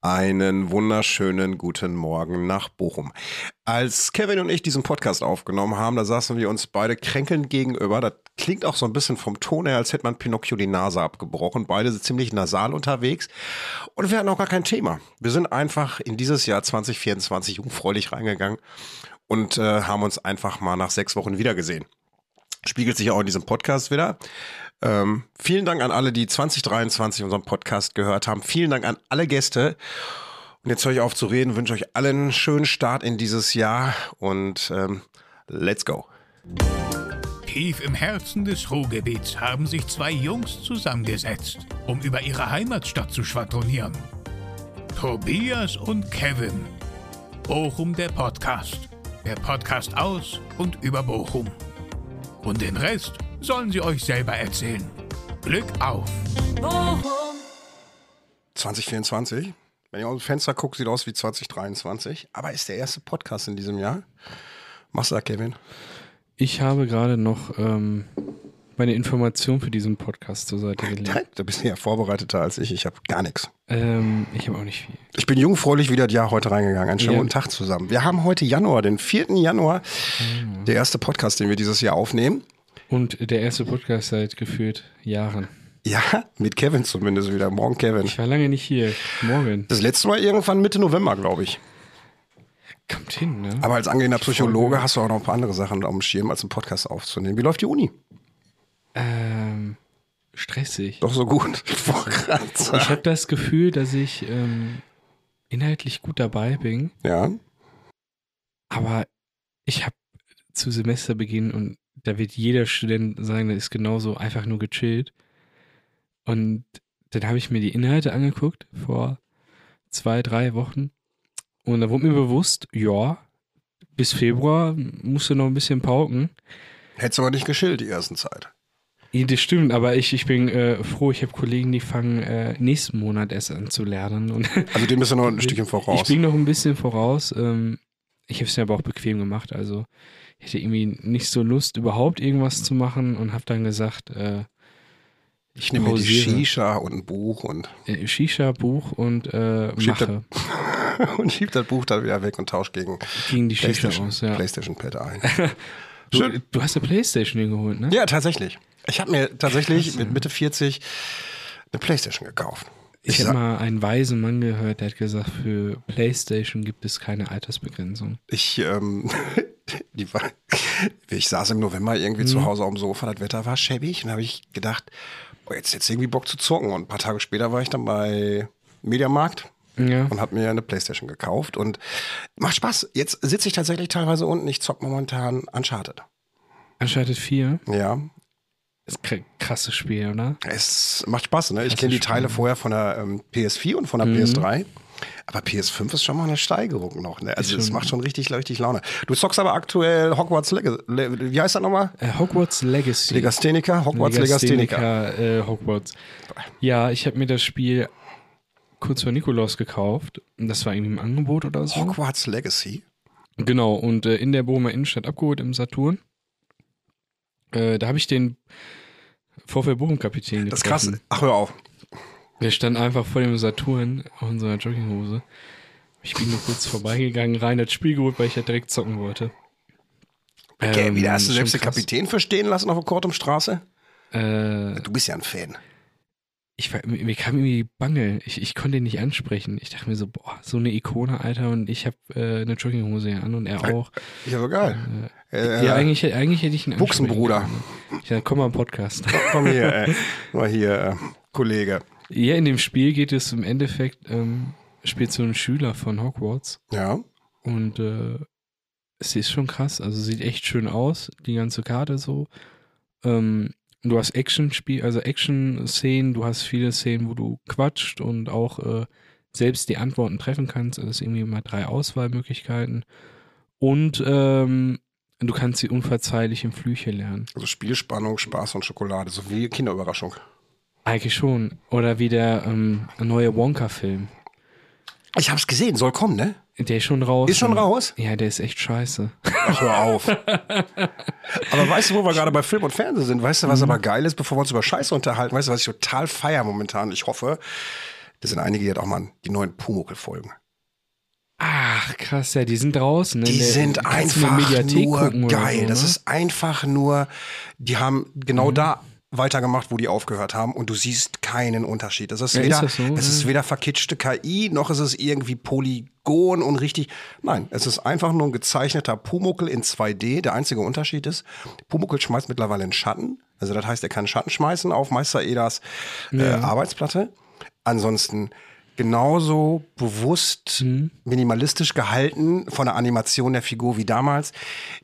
Einen wunderschönen guten Morgen nach Bochum. Als Kevin und ich diesen Podcast aufgenommen haben, da saßen wir uns beide kränkelnd gegenüber. Das klingt auch so ein bisschen vom Ton her, als hätte man Pinocchio die Nase abgebrochen. Beide sind ziemlich nasal unterwegs. Und wir hatten auch gar kein Thema. Wir sind einfach in dieses Jahr 2024 jungfräulich reingegangen und äh, haben uns einfach mal nach sechs Wochen wiedergesehen. Spiegelt sich auch in diesem Podcast wieder. Ähm, vielen Dank an alle, die 2023 unseren Podcast gehört haben. Vielen Dank an alle Gäste. Und jetzt höre ich auf zu reden, wünsche euch allen einen schönen Start in dieses Jahr und ähm, let's go. Tief im Herzen des Ruhrgebiets haben sich zwei Jungs zusammengesetzt, um über ihre Heimatstadt zu schwadronieren. Tobias und Kevin. Bochum der Podcast. Der Podcast aus und über Bochum. Und den Rest sollen sie euch selber erzählen. Glück auf! 2024. Wenn ihr aus dem Fenster guckt, sieht aus wie 2023. Aber ist der erste Podcast in diesem Jahr. Machst du da, Kevin? Ich habe gerade noch ähm, meine Information für diesen Podcast zur Seite gelegt. Da bist du ja vorbereiteter als ich. Ich habe gar nichts. Ähm, ich habe auch nicht viel. Ich bin jungfräulich wieder das Jahr heute reingegangen. Einen schönen Ja. guten Tag zusammen. Wir haben heute Januar, den 4. Januar. Der erste Podcast, den wir dieses Jahr aufnehmen. Und der erste Podcast seit gefühlt Jahren. Ja, mit Kevin zumindest wieder. Morgen Kevin. Ich war lange nicht hier. Morgen. Das letzte Mal irgendwann Mitte November, glaube ich. Kommt hin, ne? Aber als angehender Psychologe hast du auch noch ein paar andere Sachen auf dem Schirm, als einen Podcast aufzunehmen. Wie läuft die Uni? Ähm, stressig. Doch so gut. Ich habe das Gefühl, dass ich ähm, inhaltlich gut dabei bin, Ja. aber ich habe zu Semesterbeginn und da wird jeder Student sagen, der ist genauso einfach nur gechillt. Und dann habe ich mir die Inhalte angeguckt vor zwei, drei Wochen. Und da wurde mir bewusst, ja, bis Februar musst du noch ein bisschen pauken. Hättest du aber nicht geschillt die ersten Zeit. Ja, Das stimmt, aber ich, ich bin äh, froh, ich habe Kollegen, die fangen äh, nächsten Monat erst an zu lernen. Und Also dem bist du noch ein Stückchen voraus. Ich bin noch ein bisschen voraus. Ähm, ich habe es mir aber auch bequem gemacht. Also ich hatte irgendwie nicht so Lust, überhaupt irgendwas zu machen und habe dann gesagt, äh, ich nehme mir die. Shisha und ein Buch und, äh, Shisha, Buch und äh, mache und schieb das Buch dann wieder weg und tausche gegen gegen die Shisha PlayStation, aus. Ja. PlayStation Pad ein. Du, Schön. du hast eine Playstation geholt, ne? Ja, tatsächlich. Ich habe mir tatsächlich mit Mitte 40 eine Playstation gekauft. Ich Ich habe mal einen weisen Mann gehört, der hat gesagt, für Playstation gibt es keine Altersbegrenzung. Ich, ähm, war, ich saß im November irgendwie Mhm. zu Hause auf dem Sofa, das Wetter war schäbig und habe ich gedacht, oh, jetzt jetzt irgendwie Bock zu zocken. Und ein paar Tage später war ich dann bei Mediamarkt Ja. und habe mir eine Playstation gekauft und macht Spaß. Jetzt sitze ich tatsächlich teilweise unten, ich zock momentan Uncharted. Uncharted 4 Ja, ist kr krasses Spiel, oder? es macht Spaß. Ne? Ich kenne die. Teile vorher von der ähm, PS4 und von der Mhm. PS3. Aber PS5 ist schon mal eine Steigerung noch. Ne? Also es macht schon richtig, richtig Laune. Du zockst aber aktuell Hogwarts Legacy. Le wie heißt das nochmal? Äh, Hogwarts Legacy. Legastheniker? Hogwarts Legastheniker. Legastheniker, äh, Hogwarts. Ja, ich habe mir das Spiel kurz vor Nikolaus gekauft. Das war irgendwie im Angebot oder so. Hogwarts Legacy? Genau, und äh, in der Bochumer Innenstadt abgeholt im Saturn. Äh, da habe ich den VfL Bochum-Kapitän getroffen. Das ist krass. Ach, hör auf. Der stand einfach vor dem Saturn auf unserer Jogginghose. Ich bin nur kurz vorbeigegangen, rein das Spiel geholt, weil ich ja direkt zocken wollte. Okay, Ähm, wieder hast du selbst den. Kapitän verstehen lassen auf der Kortumstraße? Äh, Du bist ja ein Fan. Ich war, mir kam irgendwie Bange. Ich, ich konnte ihn nicht ansprechen. Ich dachte mir so, boah, so eine Ikone, Alter, und ich habe äh, eine Jogginghose an und er auch. Ja, so geil. Äh, ja, eigentlich, eigentlich hätte ich ihn Buchsenbruder. können. Ich dachte, komm mal im Podcast. Komm hier, äh, mal hier, äh, Kollege. ja, in dem Spiel geht es im Endeffekt, ähm, spielt so ein Schüler von Hogwarts Ja. und äh, es ist schon krass. Also sieht echt schön aus, die ganze Karte so. Ähm, du hast Action-Spiel, also Action-Szenen, du hast viele Szenen, wo du quatscht und auch äh, selbst die Antworten treffen kannst. Also es ist irgendwie mal drei Auswahlmöglichkeiten. Und ähm, du kannst die unverzeihlichen Flüche lernen. Also Spielspannung, Spaß und Schokolade, so wie Kinderüberraschung. Eigentlich schon. Oder wie der ähm, neue Wonka-Film. Ich hab's gesehen, soll kommen, ne? Der ist schon raus. Ist schon raus? Ja, der ist echt scheiße. Ach, hör auf. aber weißt du, wo wir gerade bei Film und Fernsehen sind? Weißt du, was aber geil ist, bevor wir uns über Scheiße unterhalten? Weißt du, was ich total feier momentan? Ich hoffe, Das sind einige, die hat auch mal die neuen Pumuckl-Folgen. Ach, krass, ja, die sind draußen. Ne? Die der- sind einfach nur geil. So, das ne? Mhm. ist einfach nur, die haben genau da weitergemacht, wo die aufgehört haben und du siehst keinen Unterschied. Das ist Ja, ist weder, das so? es ist Ja. weder verkitschte KI, noch ist es irgendwie Polygon und richtig. Nein, es ist einfach nur ein gezeichneter Pumuckel in 2D. Der einzige Unterschied ist, Pumuckel schmeißt mittlerweile einen Schatten. Also das heißt, er kann Schatten schmeißen auf Meister Edas äh, Arbeitsplatte. Ansonsten genauso bewusst Mhm. minimalistisch gehalten von der Animation der Figur wie damals.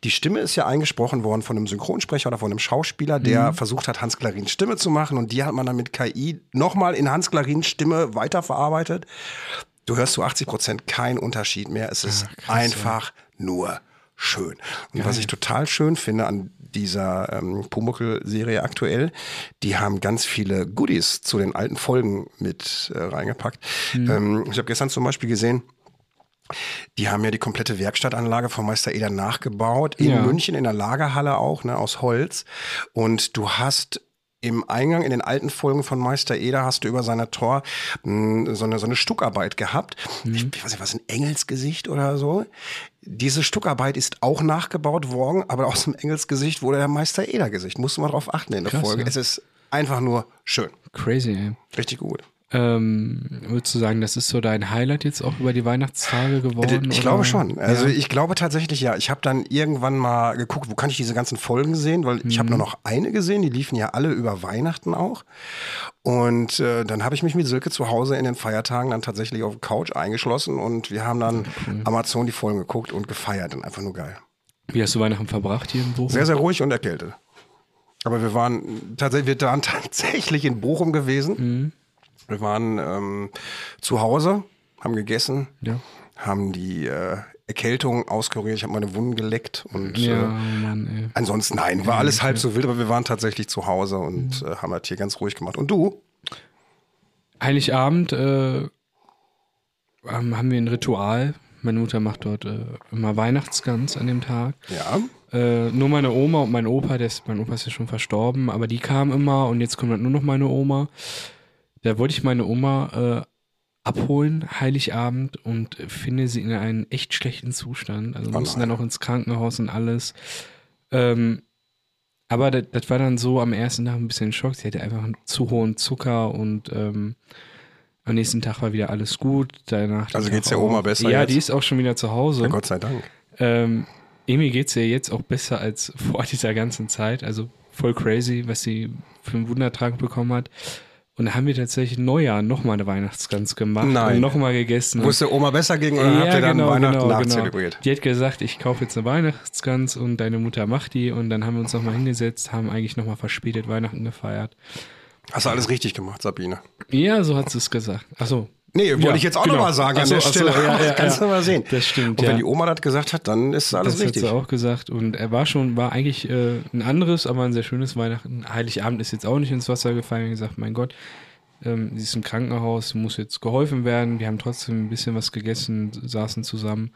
Die Stimme ist ja eingesprochen worden von einem Synchronsprecher oder von einem Schauspieler, der Mhm. versucht hat, Hans Clarins Stimme zu machen und die hat man dann mit KI nochmal in Hans Clarins Stimme weiterverarbeitet. Du hörst zu 80 Prozent keinen Unterschied mehr. Es ist einfach nur schön. Und was ich total schön finde an dieser ähm, Pumuckl-Serie aktuell, die haben ganz viele Goodies zu den alten Folgen mit äh, reingepackt. Ähm, ich habe gestern zum Beispiel gesehen, die haben ja die komplette Werkstattanlage von Meister Eder nachgebaut, in Ja. München in der Lagerhalle auch, ne, aus Holz. Und du hast im Eingang in den alten Folgen von Meister Eder hast du über seiner Tor mh, so eine, so eine Stuckarbeit gehabt. Ich, ich weiß nicht, was, ein Engelsgesicht oder so. Diese Stuckarbeit ist auch nachgebaut worden, aber aus dem Engelsgesicht wurde der Meister Eder Gesicht. Musst du mal drauf achten in der Krass, Folge. ja. Es ist einfach nur schön. Crazy, ey. Richtig gut. Ähm, würdest du sagen, das ist so dein Highlight jetzt auch über die Weihnachtstage geworden? Ich oder? glaube schon. Also ja. ich glaube tatsächlich ja. Ich habe dann irgendwann mal geguckt, wo kann ich diese ganzen Folgen sehen, weil ich habe Mhm. nur noch eine gesehen. Die liefen ja alle über Weihnachten auch. Und äh, dann habe ich mich mit Silke zu Hause in den Feiertagen dann tatsächlich auf Couch eingeschlossen und wir haben dann Amazon die Folgen geguckt und gefeiert und einfach nur geil. Wie hast du Weihnachten verbracht hier in Bochum? Sehr, sehr ruhig und erkältet. Aber wir waren tatsächlich, wir waren tatsächlich in Bochum gewesen. Mhm. Wir waren ähm, zu Hause, haben gegessen, Ja. haben die äh, Erkältung auskuriert. Ich habe meine Wunden geleckt und Ja, äh, Mann, ey. ansonsten nein, war alles halb so wild, aber wir waren tatsächlich zu Hause und äh, haben das hier ganz ruhig gemacht. Und du? Heiligabend äh, haben wir ein Ritual. Meine Mutter macht dort äh, immer Weihnachtsgans an dem Tag. Ja. Äh, nur meine Oma und mein Opa, der ist, mein Opa ist ja schon verstorben, aber die kamen immer und jetzt kommt halt nur noch meine Oma. Da wollte ich meine Oma äh, abholen, Heiligabend, und finde sie in einem echt schlechten Zustand. Also Oh mussten dann auch ins Krankenhaus und alles. Ähm, aber das, das war dann so am ersten Tag ein bisschen Schock. Sie hatte einfach einen zu hohen Zucker und ähm, am nächsten Tag war wieder alles gut. Danach Also Tag geht's der Oma besser Ja, jetzt? die ist auch schon wieder zu Hause. ja, Gott sei Dank. Ähm, Emi geht's ihr jetzt auch besser als vor dieser ganzen Zeit. Also voll crazy, was sie für einen Wundertrank bekommen hat. Und da haben wir tatsächlich Neujahr nochmal eine Weihnachtsgans gemacht Nein. und nochmal gegessen. Der Oma besser ging oder habt ihr dann Weihnachten nachzelebriert? Die hat gesagt, ich kaufe jetzt eine Weihnachtsgans und deine Mutter macht die. Und dann haben wir uns nochmal hingesetzt, haben eigentlich nochmal verspätet Weihnachten gefeiert. Hast du alles richtig gemacht, Sabine? Ja, so hat sie es gesagt. Achso. Nee, wollte Ja, ich jetzt auch genau. noch mal sagen Ach so, an der Stelle. ja, ja, Kannst du mal sehen. Das stimmt, Und wenn die Oma das gesagt hat, dann ist alles das richtig. hat sie auch gesagt. Und er war schon, war eigentlich äh, ein anderes, aber ein sehr schönes Weihnachten. Heiligabend ist jetzt auch nicht ins Wasser gefallen. Er hat gesagt, mein Gott, ähm, sie ist im Krankenhaus, muss jetzt geholfen werden. Wir haben trotzdem ein bisschen was gegessen, saßen zusammen.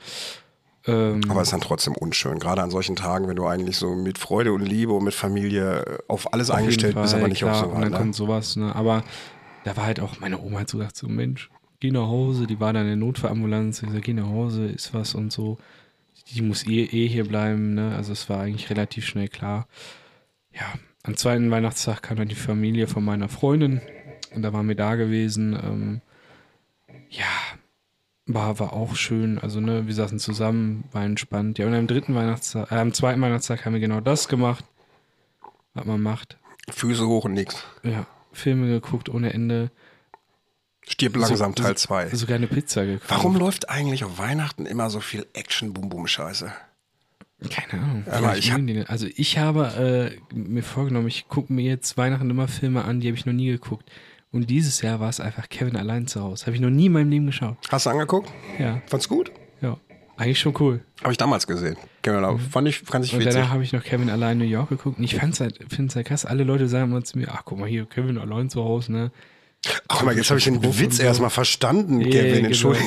Ähm, Aber es ist dann trotzdem unschön, gerade an solchen Tagen, wenn du eigentlich so mit Freude und Liebe und mit Familie äh, auf alles auf eingestellt bist, Fall, aber nicht klar, auf Und sowas. dann Ne? kommt sowas, ne? Aber da war halt auch, meine Oma hat so gesagt, so Mensch, geh nach Hause. Die war dann in der Notfallambulanz. Ich gesagt, geh nach Hause, ist was und so. Die muss eh, eh hier bleiben, ne? Also es war eigentlich relativ schnell klar. Ja, am zweiten Weihnachtstag kam dann die Familie von meiner Freundin und da waren wir da gewesen. Ähm, ja, war, war auch schön. Also, ne, wir saßen zusammen, war entspannt. Ja, und am dritten Weihnachtstag, äh, am zweiten Weihnachtstag haben wir genau das gemacht, was man macht. Füße hoch und nix. Ja, Filme geguckt ohne Ende. Stirb langsam Teil 2. Sogar eine Pizza gekauft. Warum läuft eigentlich auf Weihnachten immer so viel Action-Bum-Bum-Scheiße? Keine Ahnung. Aber ich hab- also ich habe äh, mir vorgenommen, ich gucke mir jetzt Weihnachten immer Filme an, die habe ich noch nie geguckt. Und dieses Jahr war es einfach Kevin allein zu Hause. Habe ich noch nie in meinem Leben geschaut. Hast du angeguckt? Ja, Fand's gut? ja. Eigentlich schon cool. Habe ich damals gesehen. Genau, fand ich, fand ich Und witzig. danach habe ich noch Kevin allein New York geguckt. Und ich fand's halt, finde es halt krass. Alle Leute sagen immer zu mir, ach guck mal hier, Kevin allein zu Hause, ne? Ach mal, jetzt habe ich den Witz so. erstmal verstanden, Ja, Kevin, genau. entschuldige.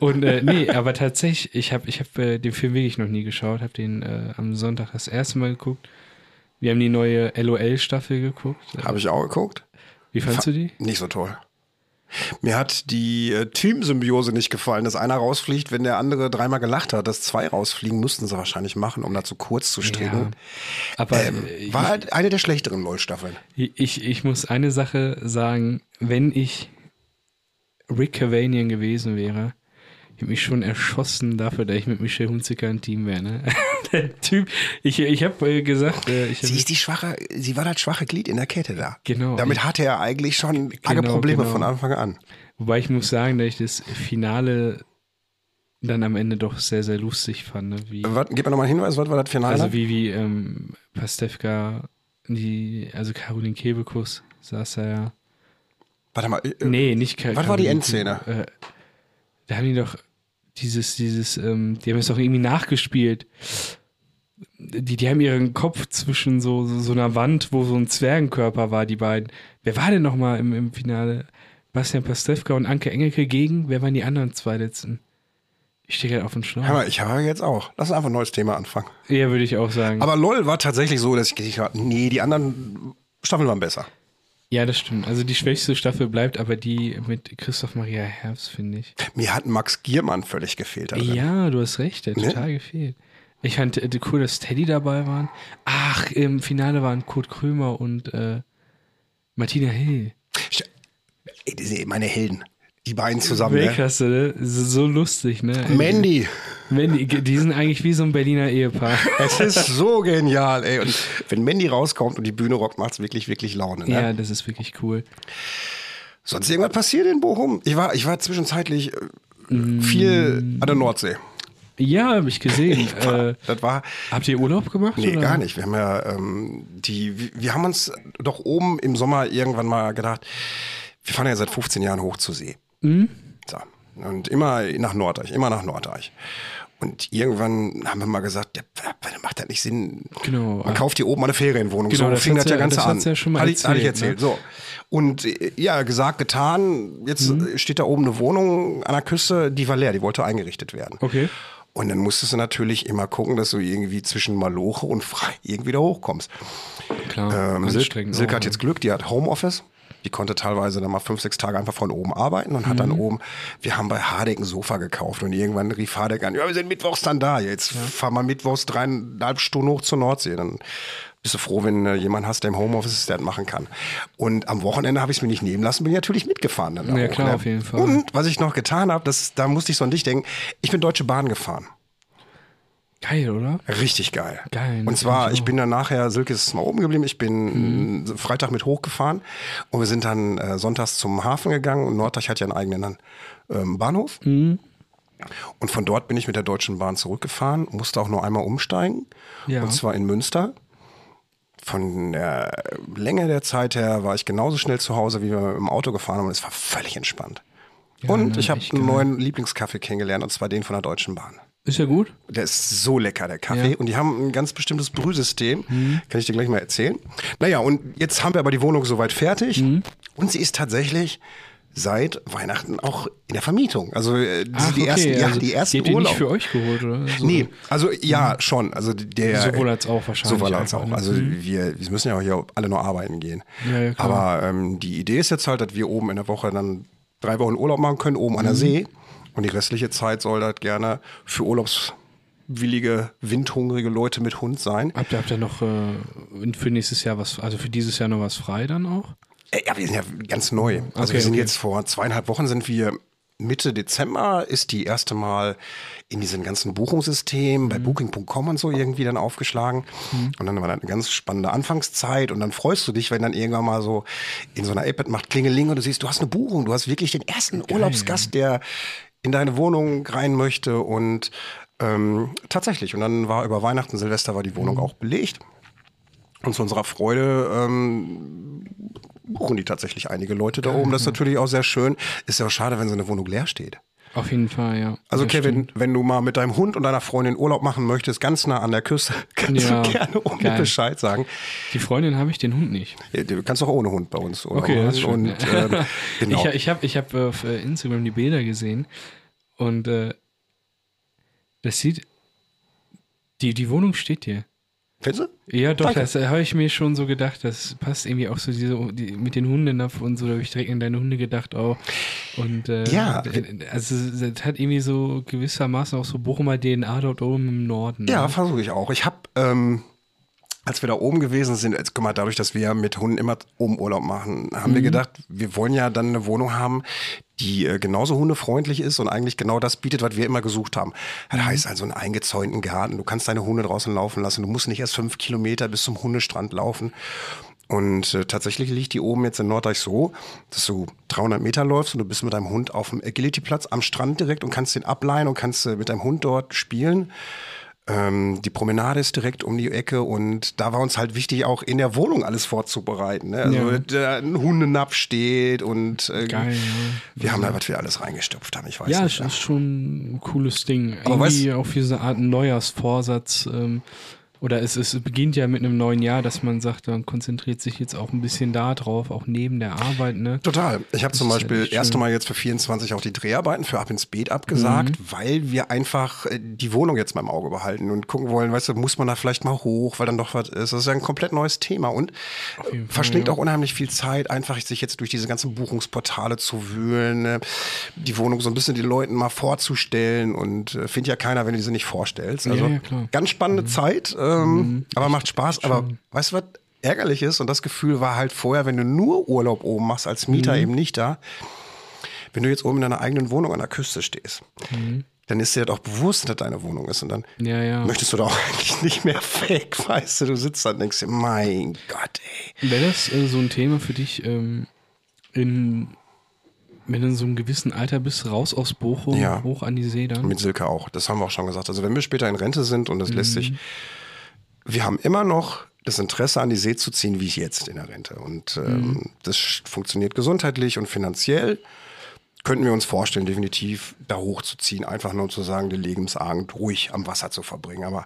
Und äh, nee, aber tatsächlich, ich habe ich hab, äh, den Film wirklich noch nie geschaut, habe den äh, am Sonntag das erste Mal geguckt. Wir haben die neue LOL-Staffel geguckt. Habe ich auch geguckt. Wie fandst du die? Nicht so toll. Mir hat die äh, Teamsymbiose nicht gefallen, dass einer rausfliegt, wenn der andere dreimal gelacht hat. Dass zwei rausfliegen, mussten sie wahrscheinlich machen, um da zu kurz zu stricken. Ja. Aber Ähm, äh, war halt eine der schlechteren LOL-Staffeln. ich, ich, ich muss eine Sache sagen, wenn ich Rick Cavanian gewesen wäre, ich hätte mich schon erschossen dafür, dass ich mit Michelle Hunziker ein Team wäre. Ne? Der Typ, ich, ich habe äh, gesagt, äh, ich hab, Sie ist die schwache, sie war das schwache Glied in der Kette da. Genau. Damit hatte er eigentlich schon arge Genau, Probleme genau. von Anfang an. wobei ich muss sagen, dass ich das Finale dann am Ende doch sehr, sehr lustig fand. Ne? Wie, Was, gib mir nochmal einen Hinweis, was war das Finale? also wie, wie ähm, Pastewka, die, also Caroline Kebekus saß da ja. Warte mal, äh, Nee, nicht Ka Was war die Caroline Endszene? Äh, da haben die doch dieses, dieses, ähm, die haben es doch irgendwie nachgespielt. Die, die haben ihren Kopf zwischen so, so, so einer Wand, wo so ein Zwergenkörper war, die beiden. Wer war denn nochmal im, im Finale? Bastian Pastewka und Anke Engelke gegen? Wer waren die anderen zwei letzten? Ich stehe gerade auf den Schlauch. mal, ich habe jetzt auch. Lass uns einfach ein neues Thema anfangen. Ja, würde ich auch sagen. Aber LOL war tatsächlich so, dass ich gedacht habe, nee, die anderen Staffeln waren besser. Ja, das stimmt. Also die schwächste Staffel bleibt aber die mit Christoph Maria Herbst, finde ich. Mir hat Max Giermann völlig gefehlt. da drin. Ja, du hast recht, der hat Ne? total gefehlt. Ich fand äh, cool, dass Teddy dabei waren. Ach, im Finale waren Kurt Krömer und äh, Martina Hill. Ey, meine Helden. Die beiden zusammen. Ne? Weltklasse, ne? So so lustig, ne? Mandy. Mandy, die sind eigentlich wie so ein Berliner Ehepaar. Es ist so genial, ey. Und wenn Mandy rauskommt und die Bühne rockt, macht's wirklich, wirklich Laune. Ne? Ja, das ist wirklich cool. Sonst irgendwas passiert in Bochum? Ich war, ich war zwischenzeitlich äh, viel an der Nordsee. Ja, habe ich gesehen. äh, Das war, habt ihr Urlaub gemacht? nee, oder? gar nicht. Wir haben ja, ähm, die, wir haben uns doch oben im Sommer irgendwann mal gedacht, wir fahren ja seit 15 Jahren hoch zur See. Mhm. So. Und immer nach Norddeich, immer nach Norddeich. Und irgendwann haben wir mal gesagt, ja, macht das nicht Sinn. Genau. Man kauft hier oben eine Ferienwohnung. Genau, so das fing das ja Ganze das an. ja schon mal Hatte ich, hatte ich erzählt, erzählt. So. Und äh, ja, gesagt, getan. Jetzt Mhm. äh, steht da oben eine Wohnung an der Küste, die war leer, die wollte eingerichtet werden. Okay. Und dann musstest du natürlich immer gucken, dass du irgendwie zwischen Maloche und frei irgendwie da hochkommst. Klar, Ähm, Silke hat jetzt Glück, die hat Homeoffice. Die konnte teilweise dann mal fünf, sechs Tage einfach von oben arbeiten und hat dann Mhm. oben, wir haben bei Hardek ein Sofa gekauft und irgendwann rief Hardek an, ja, wir sind mittwochs dann da. Jetzt fahr mal mittwochs dreieinhalb Stunden hoch zur Nordsee. Dann bist du froh, wenn äh, jemand hast, der im Homeoffice ist, der das machen kann. Und am Wochenende habe ich es mir nicht nehmen lassen, bin ich natürlich mitgefahren. Dann da Ja, hoch, klar, ne? auf jeden Fall. Und was ich noch getan habe, das, da musste ich so an dich denken, ich bin Deutsche Bahn gefahren. Geil, oder? Richtig geil. Geil, Und zwar, ich bin dann nachher, Silke ist mal oben geblieben, ich bin Mhm. Freitag mit hochgefahren und wir sind dann äh, sonntags zum Hafen gegangen und Norddeich hat ja einen eigenen ähm, Bahnhof. Mhm. Und von dort bin ich mit der Deutschen Bahn zurückgefahren, musste auch nur einmal umsteigen. Ja. Und zwar in Münster. Von der Länge der Zeit her war ich genauso schnell zu Hause, wie wir im Auto gefahren haben. Und es war völlig entspannt. Ja, und ich habe einen neuen Lieblingskaffee kennengelernt, und zwar den von der Deutschen Bahn. Ist ja gut. Der ist so lecker, der Kaffee. Ja. Und die haben ein ganz bestimmtes Brühsystem. Mhm. Kann ich dir gleich mal erzählen. Naja, und jetzt haben wir aber die Wohnung soweit fertig. Mhm. Und sie ist tatsächlich seit Weihnachten auch in der Vermietung. Also äh, die, Ach, die okay, ersten, ja, also die ersten die Urlaub. nicht für euch geholt, oder? So. Nee, also ja, schon. Also der Sowohl als auch wahrscheinlich Sowohl als auch. ne? Also Mhm. wir, wir müssen ja auch hier alle noch arbeiten gehen. Ja, ja. Aber ähm, die Idee ist jetzt halt, dass wir oben in der Woche dann drei Wochen Urlaub machen können, oben an Mhm. der See. Und die restliche Zeit soll das gerne für urlaubswillige, windhungrige Leute mit Hund sein. Habt ihr, habt ihr noch äh, für nächstes Jahr was, also für dieses Jahr noch was frei dann auch? Äh, Ja, wir sind ja ganz neu. Also Okay, wir sind okay. jetzt vor zweieinhalb Wochen sind wir Mitte Dezember ist die erste Mal in diesem ganzen Buchungssystem Mhm. bei Booking.com und so irgendwie dann aufgeschlagen. Und dann war das eine ganz spannende Anfangszeit und dann freust du dich, wenn dann irgendwann mal so in so einer App macht Klingeling und du siehst, du hast eine Buchung, du hast wirklich den ersten Urlaubsgast, der in deine Wohnung rein möchte und ähm, tatsächlich. Und dann war über Weihnachten, Silvester war die Mhm. Wohnung auch belegt. Und zu unserer Freude ähm, buchen die tatsächlich einige Leute da oben. Das ist natürlich auch sehr schön. Ist ja auch schade, wenn so eine Wohnung leer steht. Auf jeden Fall, ja. Also Kevin, stimmt. wenn du mal mit deinem Hund und deiner Freundin Urlaub machen möchtest, ganz nah an der Küste, kannst Ja, du gerne ohne geil. Bescheid sagen. Die Freundin habe ich, den Hund nicht. Ja, Du kannst auch ohne Hund bei uns Urlaub Okay, das ist schön. Und, ähm, genau. Ich, ich habe ich hab auf äh, Instagram die Bilder gesehen und äh, das sieht, die, die Wohnung steht dir. Findest du? Ja, doch, Danke. das habe ich mir schon so gedacht. Das passt irgendwie auch so diese, die, mit den Hundenapf und so. Da habe ich direkt an deine Hunde gedacht auch. Und äh, Ja. also das hat irgendwie so gewissermaßen auch so Bochumer DNA dort oben im Norden. Ja, ne? versuche ich auch. Ich habe, ähm, als wir da oben gewesen sind, jetzt guck mal, dadurch, dass wir mit Hunden immer oben Urlaub machen, haben wir gedacht, wir wollen ja dann eine Wohnung haben, die äh, genauso hundefreundlich ist und eigentlich genau das bietet, was wir immer gesucht haben. Das heißt also einen eingezäunten Garten. Du kannst deine Hunde draußen laufen lassen. Du musst nicht erst fünf Kilometer bis zum Hundestrand laufen. Und äh, tatsächlich liegt die oben jetzt in Norddeich so, dass du 300 Meter läufst und du bist mit deinem Hund auf dem Agility-Platz am Strand direkt und kannst den ableihen und kannst äh, mit deinem Hund dort spielen. Ähm, die Promenade ist direkt um die Ecke und da war uns halt wichtig, auch in der Wohnung alles vorzubereiten. Ne? Also Ja. da ein Hundenapf steht und äh, Geil, ja. wir haben da was wir alles reingestopft haben, ich weiß Ja, nicht. es ist schon ein cooles Ding. Aber Irgendwie auch wie so eine Art Neujahrsvorsatz. Ähm, oder es, es beginnt ja mit einem neuen Jahr, dass man sagt, man konzentriert sich jetzt auch ein bisschen da drauf, auch neben der Arbeit. Ne? Total. Ich habe Das zum Beispiel echt erst schön. einmal jetzt für 24 auch die Dreharbeiten für Ab ins Beet abgesagt, Mhm. weil wir einfach äh, die Wohnung jetzt mal im Auge behalten und gucken wollen, weißt du, muss man da vielleicht mal hoch, weil dann doch was ist. Das ist ja ein komplett neues Thema und Fall, verschlingt ja. auch unheimlich viel Zeit, einfach sich jetzt durch diese ganzen Buchungsportale zu wühlen, ne? die Wohnung so ein bisschen den Leuten mal vorzustellen und äh, findet ja keiner, wenn du sie nicht vorstellst. Also Ja, ja. Mhm. ganz spannende Zeit, ähm, aber macht Spaß. Aber weißt du, was ärgerlich ist? Und das Gefühl war halt vorher, wenn du nur Urlaub oben machst, als Mieter Mhm. eben nicht da, wenn du jetzt oben in deiner eigenen Wohnung an der Küste stehst, Mhm. dann ist dir doch bewusst, dass deine Wohnung ist. Und dann Ja, ja. möchtest du doch eigentlich nicht mehr weg, weißt du? Du sitzt da und denkst dir, mein Gott, ey. Wäre das äh, so ein Thema für dich, ähm, in, wenn du in so einem gewissen Alter bist, raus aus Bochum, Ja. hoch an die See dann? Mit Silke auch. Das haben wir auch schon gesagt. Also wenn wir später in Rente sind und das lässt sich, Mhm. Wir haben immer noch das Interesse an die See zu ziehen, wie ich jetzt in der Rente. Und ähm, Mhm. das funktioniert gesundheitlich und finanziell. Könnten wir uns vorstellen, definitiv da hochzuziehen, einfach nur um zu sagen, den Lebensabend ruhig am Wasser zu verbringen. Aber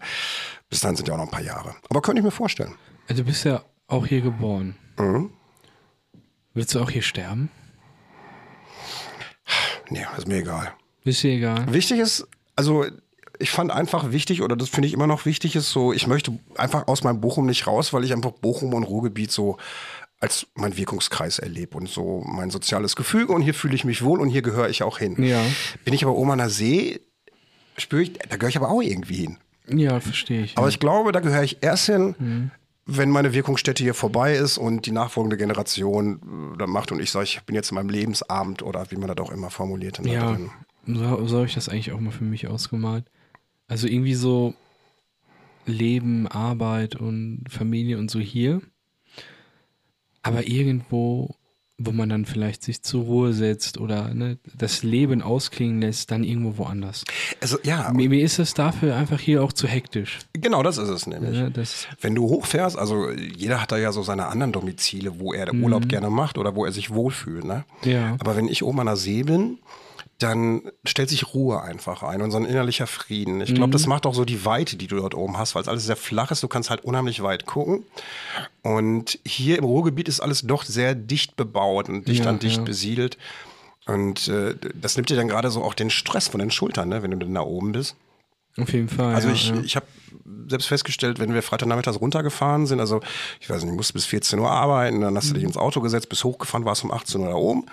bis dann sind ja auch noch ein paar Jahre. Aber könnte ich mir vorstellen. Also du bist ja auch hier geboren. Mhm. Willst du auch hier sterben? Nee, ist mir egal. Ist dir egal. Wichtig ist, also ich fand einfach wichtig, oder das finde ich immer noch wichtig, ist so, ich möchte einfach aus meinem Bochum nicht raus, weil ich einfach Bochum und Ruhrgebiet so als mein Wirkungskreis erlebe und so mein soziales Gefüge und hier fühle ich mich wohl und hier gehöre ich auch hin. Ja. Bin ich aber oben an der See, spüre ich, da gehöre ich aber auch irgendwie hin. Ja, verstehe ich. Aber ja. ich glaube, da gehöre ich erst hin, wenn meine Wirkungsstätte hier vorbei ist und die nachfolgende Generation äh, dann macht und ich sage, ich bin jetzt in meinem Lebensabend oder wie man das auch immer formuliert. Ja, so, so habe ich das eigentlich auch mal für mich ausgemalt. Also irgendwie so Leben, Arbeit und Familie und so hier. Aber irgendwo, wo man dann vielleicht sich zur Ruhe setzt oder ne, das Leben ausklingen lässt, dann irgendwo woanders. Also ja, Mir, mir ist es dafür einfach hier auch zu hektisch. genau das ist es nämlich. Das, Wenn du hochfährst, also jeder hat da ja so seine anderen Domizile, wo er den Urlaub gerne macht oder wo er sich wohlfühlt. Ne? ja. Aber wenn ich oben an der See bin, dann stellt sich Ruhe einfach ein und so ein innerlicher Frieden. Ich glaube, das macht auch so die Weite, die du dort oben hast, weil es alles sehr flach ist. Du kannst halt unheimlich weit gucken. Und hier im Ruhrgebiet ist alles doch sehr dicht bebaut und dicht Ja, an dicht ja. besiedelt. Und äh, das nimmt dir dann gerade so auch den Stress von den Schultern, ne, wenn du dann da oben bist. Auf jeden Fall. Also ja, ich, ich habe selbst festgestellt, wenn wir Freitagnachmittags runtergefahren sind, also ich weiß nicht, ich musste bis 14 Uhr arbeiten, dann hast du dich ins Auto gesetzt, bis hochgefahren, warst um 18 Uhr da oben.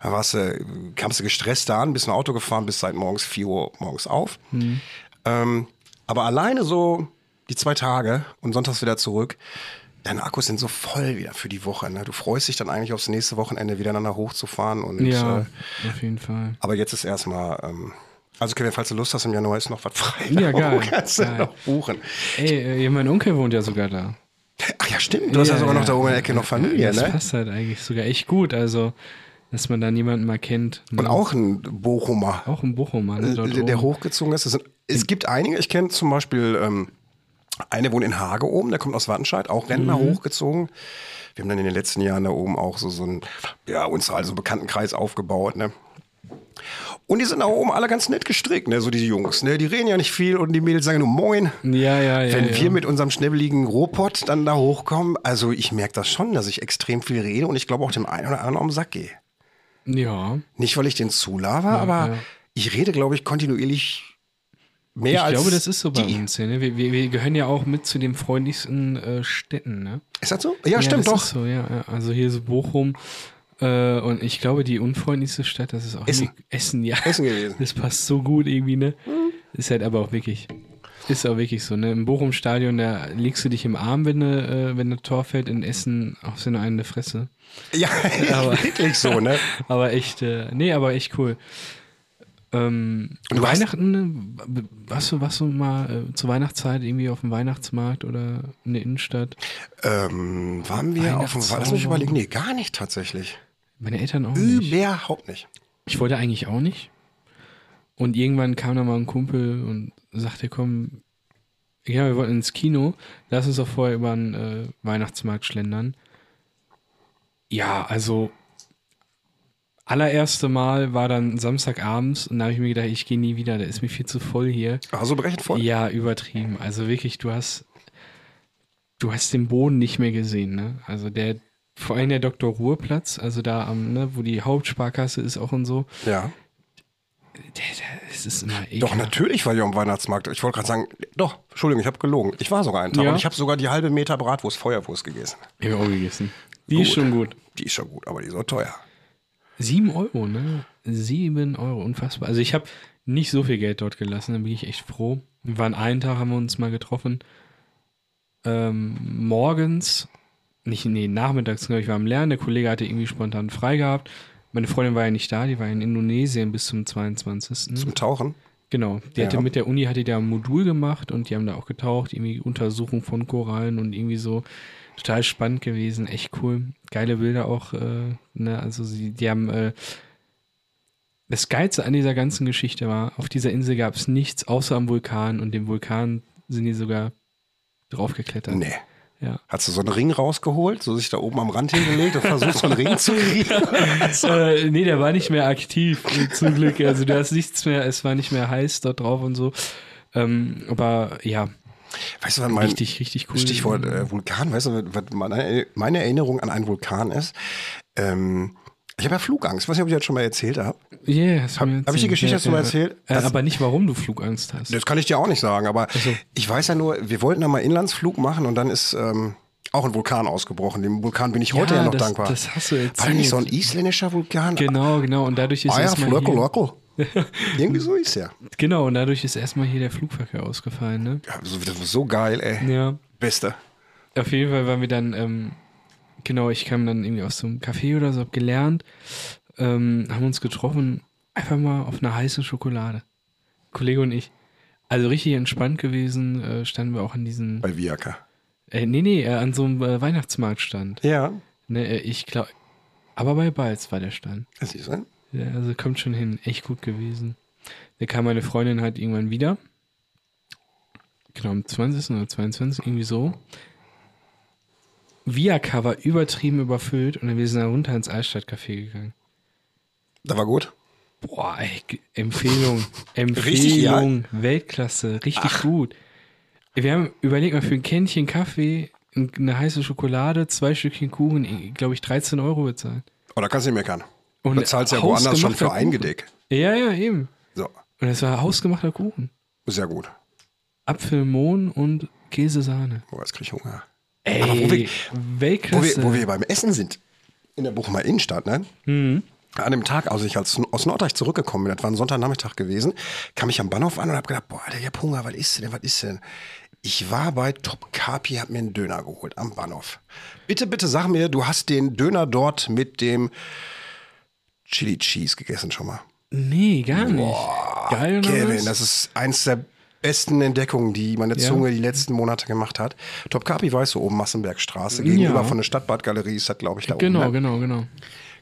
Dann warst du, kamst du gestresst da an, bist ein Auto gefahren, bist seit morgens 4 Uhr morgens auf. Ähm, aber alleine so die zwei Tage und sonntags wieder zurück, deine Akkus sind so voll wieder für die Woche. Ne? Du freust dich dann eigentlich aufs nächste Wochenende wieder nach hochzufahren. Und, ja, äh, auf jeden Fall. aber jetzt ist erstmal, ähm, also Kevin, falls du Lust hast, im Januar ist noch was frei. Ja, geil. Kannst du Geil. noch buchen. Ey, äh, mein Onkel wohnt ja sogar da. Ach ja, stimmt. Du hast ja, sogar noch da oben in der Ecke noch Familie, das ne? passt halt eigentlich sogar echt gut. Also, dass man da niemanden mal kennt. Und auch ein Bochumer, Auch ein Bochumer, ne? Der, der hochgezogen ist. Es, sind, es gibt einige, ich kenne zum Beispiel, ähm, eine wohnt in Hage oben, der kommt aus Wattenscheid, auch Rentner Mhm. hochgezogen. Wir haben dann in den letzten Jahren da oben auch so, so einen, ja, uns also bekannten Kreis aufgebaut, ne? Und die sind da oben alle ganz nett gestrickt, ne, so diese Jungs, ne? Die reden ja nicht viel und die Mädels sagen nur Moin. Ja, ja, ja. Wenn ja. wir mit unserem schnäbbeligen Robot dann da hochkommen, also ich merke das schon, dass ich extrem viel rede und ich glaube auch dem einen oder anderen um den Sack gehe. Ja. Nicht, weil ich den zulaber, aber ja. ich rede, glaube ich, kontinuierlich mehr ich als glaube, das ist so bei die. uns. Ja, ne? wir, wir, wir gehören ja auch mit zu den freundlichsten äh, Städten. Ne? Ist das so? Ja, stimmt das doch. Ist so, ja, ja. Also hier so Bochum. Äh, und ich glaube, die unfreundlichste Stadt, das ist auch Essen. Essen, ja. Essen gewesen. Das passt so gut irgendwie, ne? Ist halt aber auch wirklich, ist auch wirklich so, ne? Im Bochum-Stadion, da legst du dich im Arm, wenn, ne, wenn das Tor fällt, in Essen auf so eine eine Fresse. Ja, Aber- wirklich so, ne? Aber echt, äh, nee, aber echt cool. Ähm, du hast- Weihnachten, ne? warst du, warst du mal äh, zur Weihnachtszeit irgendwie auf dem Weihnachtsmarkt oder in der Innenstadt? Ähm, waren wir auf dem Weihnachtszauber. Lass mich überlegen. Nee, gar nicht tatsächlich. Meine Eltern auch nicht. Überhaupt nicht. Ich wollte eigentlich auch nicht. Und irgendwann kam da mal ein Kumpel und sagte, komm, ja, wir wollten ins Kino, lass uns doch vorher über den äh, Weihnachtsmarkt schlendern. Ja, also allererste Mal war dann Samstagabends und da habe ich mir gedacht, ich gehe nie wieder, da ist mir viel zu voll hier. Also berechnet voll. Ja, übertrieben. Also wirklich, du hast, du hast den Boden nicht mehr gesehen, ne? Also der, vor allem der Dr. Ruhrplatz, also da am, ne, wo die Hauptsparkasse ist auch und so, Ja. Der, der, es ist immer ekelhaft. Doch, natürlich war ich am Weihnachtsmarkt. Ich wollte gerade sagen, doch, Entschuldigung, ich habe gelogen. Ich war sogar einen Tag Ja. und ich habe sogar die halbe Meter Bratwurst, Feuerwurst gegessen. Ich habe auch gegessen. Die ist schon gut. Die ist schon gut, aber die ist auch teuer. Sieben Euro, ne? Sieben Euro, unfassbar. Also ich habe nicht so viel Geld dort gelassen, da bin ich echt froh. Wir waren einen Tag, haben wir uns mal getroffen. Ähm, morgens, nicht, nee, nachmittags, glaube ich, war am Lernen. Der Kollege hatte irgendwie spontan frei gehabt. Meine Freundin war ja nicht da, die war in Indonesien bis zum 22. Zum Tauchen. Genau, die Ja. hatte mit der Uni hatte die da ein Modul gemacht und die haben da auch getaucht, irgendwie Untersuchung von Korallen und irgendwie so total spannend gewesen, echt cool, geile Bilder auch, äh, ne, also sie, die haben äh, das Geilste an dieser ganzen Geschichte war, auf dieser Insel gab es nichts außer am Vulkan und dem Vulkan sind die sogar draufgeklettert. Nee. Ja. Hast du so einen Ring rausgeholt, so sich da oben am Rand hingelegt und versucht, so einen Ring zu kriegen? äh, nee, der war nicht mehr aktiv, zum Glück. Also du hast nichts mehr, es war nicht mehr heiß dort drauf und so. Ähm, aber ja, Weißt du, was mein richtig, richtig cool. Stichwort äh, Vulkan, weißt du, was meine, meine Erinnerung an einen Vulkan ist? Ähm, ich habe ja Flugangst. Ich weiß nicht, ob ich das schon mal erzählt habe. Yeah, du Hab- ich die. Geschichte schon mal erzählt? Äh, Das- aber nicht, warum du Flugangst hast. Das kann ich dir auch nicht sagen, aber ich weiß ja nur, wir wollten da mal Inlandsflug machen und dann ist ähm, auch ein Vulkan ausgebrochen. Dem Vulkan bin ich heute ja, noch das, dankbar. Das hast du erzählt. War nicht so ein isländischer Vulkan? Genau, genau. Und dadurch ist Ah ja, Flöckel, hier, Lockel. Irgendwie so ist ja. genau, und dadurch ist erstmal hier der Flugverkehr ausgefallen, ne? ja so, das war so geil, ey. Ja. Beste. Auf jeden Fall waren wir dann, ähm, genau, ich kam dann irgendwie aus so einem Café oder so, hab gelernt, ähm, haben uns getroffen, einfach mal auf eine heiße Schokolade. Kollege und ich. Also richtig entspannt gewesen, äh, standen wir auch an diesen, Bei Viaka. äh, nee, nee, äh, an so einem äh, Weihnachtsmarktstand. Ja. Ne, äh, ich glaube, aber bei Balz war der Stand. Das ist ein. Ja, also kommt schon hin, echt gut gewesen. Da kam meine Freundin halt irgendwann wieder. Genau, am 20. oder 22. irgendwie so. Viaka war übertrieben überfüllt und dann wir sind dann runter ins Altstadtcafé gegangen. Da war gut. Boah, ey, G- Empfehlung. Richtig? Empfehlung. Weltklasse. Richtig gut. Wir haben, überlegt mal, für ein Kännchen Kaffee, eine heiße Schokolade, zwei Stückchen Kuchen, glaube ich, 13 Euro bezahlt. Oh, da kannst du nicht meckern. Und Da zahlst du ja woanders schon für ein Kuchen. Gedeck. Ja, ja, eben. So, Und es war hausgemachter Kuchen. sehr gut. Apfel, Mohn und Käsesahne. Boah, jetzt krieg ich Hunger. Ey, Aber wo wir-. Wo wir, wo wir beim Essen sind, in der Bochumer Innenstadt, ne? Mhm. An dem Tag, als ich als, aus Nordreich zurückgekommen bin, das war ein Sonntagnachmittag gewesen, kam ich am Bahnhof an und habe gedacht, boah, Alter, ich hab Hunger, was ist denn, was ist denn? Ich war bei Top Carpi, hab mir einen Döner geholt am Bahnhof. Bitte, bitte sag mir, du hast den Döner dort mit dem Chili Cheese gegessen schon mal. nee, gar nicht. Geil oder Kevin, das ist eins der besten Entdeckungen, die meine Ja. Zunge die letzten Monate gemacht hat. Top Carpi weißt du, oben Massenbergstraße, gegenüber Ja. von der Stadtbadgalerie ist das, glaube ich, da Genau, oben. Ne? genau, genau.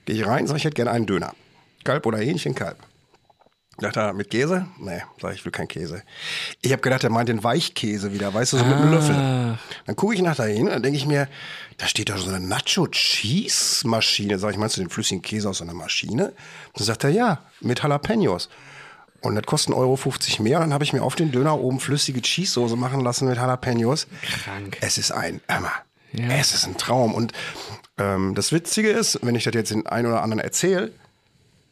Gehe ich rein, sag ich, hätte gerne einen Döner. Kalb oder Hähnchen, Kalb. Sagt er, mit Käse? Nee, sag ich, ich will keinen Käse. Ich habe gedacht, er meint den Weichkäse wieder, weißt du, so mit einem Löffel. Ach. Dann gucke ich nach dahin und dann denke ich mir, da steht doch so eine Nacho-Cheese-Maschine. Sag ich, meinst du den flüssigen Käse aus so einer Maschine? Dann sagt er, ja, mit Jalapenos. Und das kostet 1,50 Euro mehr. Dann habe ich mir auf den Döner oben flüssige Cheese-Soße machen lassen mit Jalapenos. Krank. Es ist ein, Emma, Ja. es ist ein Traum. Und ähm, das Witzige ist, wenn ich das jetzt den einen oder anderen erzähle,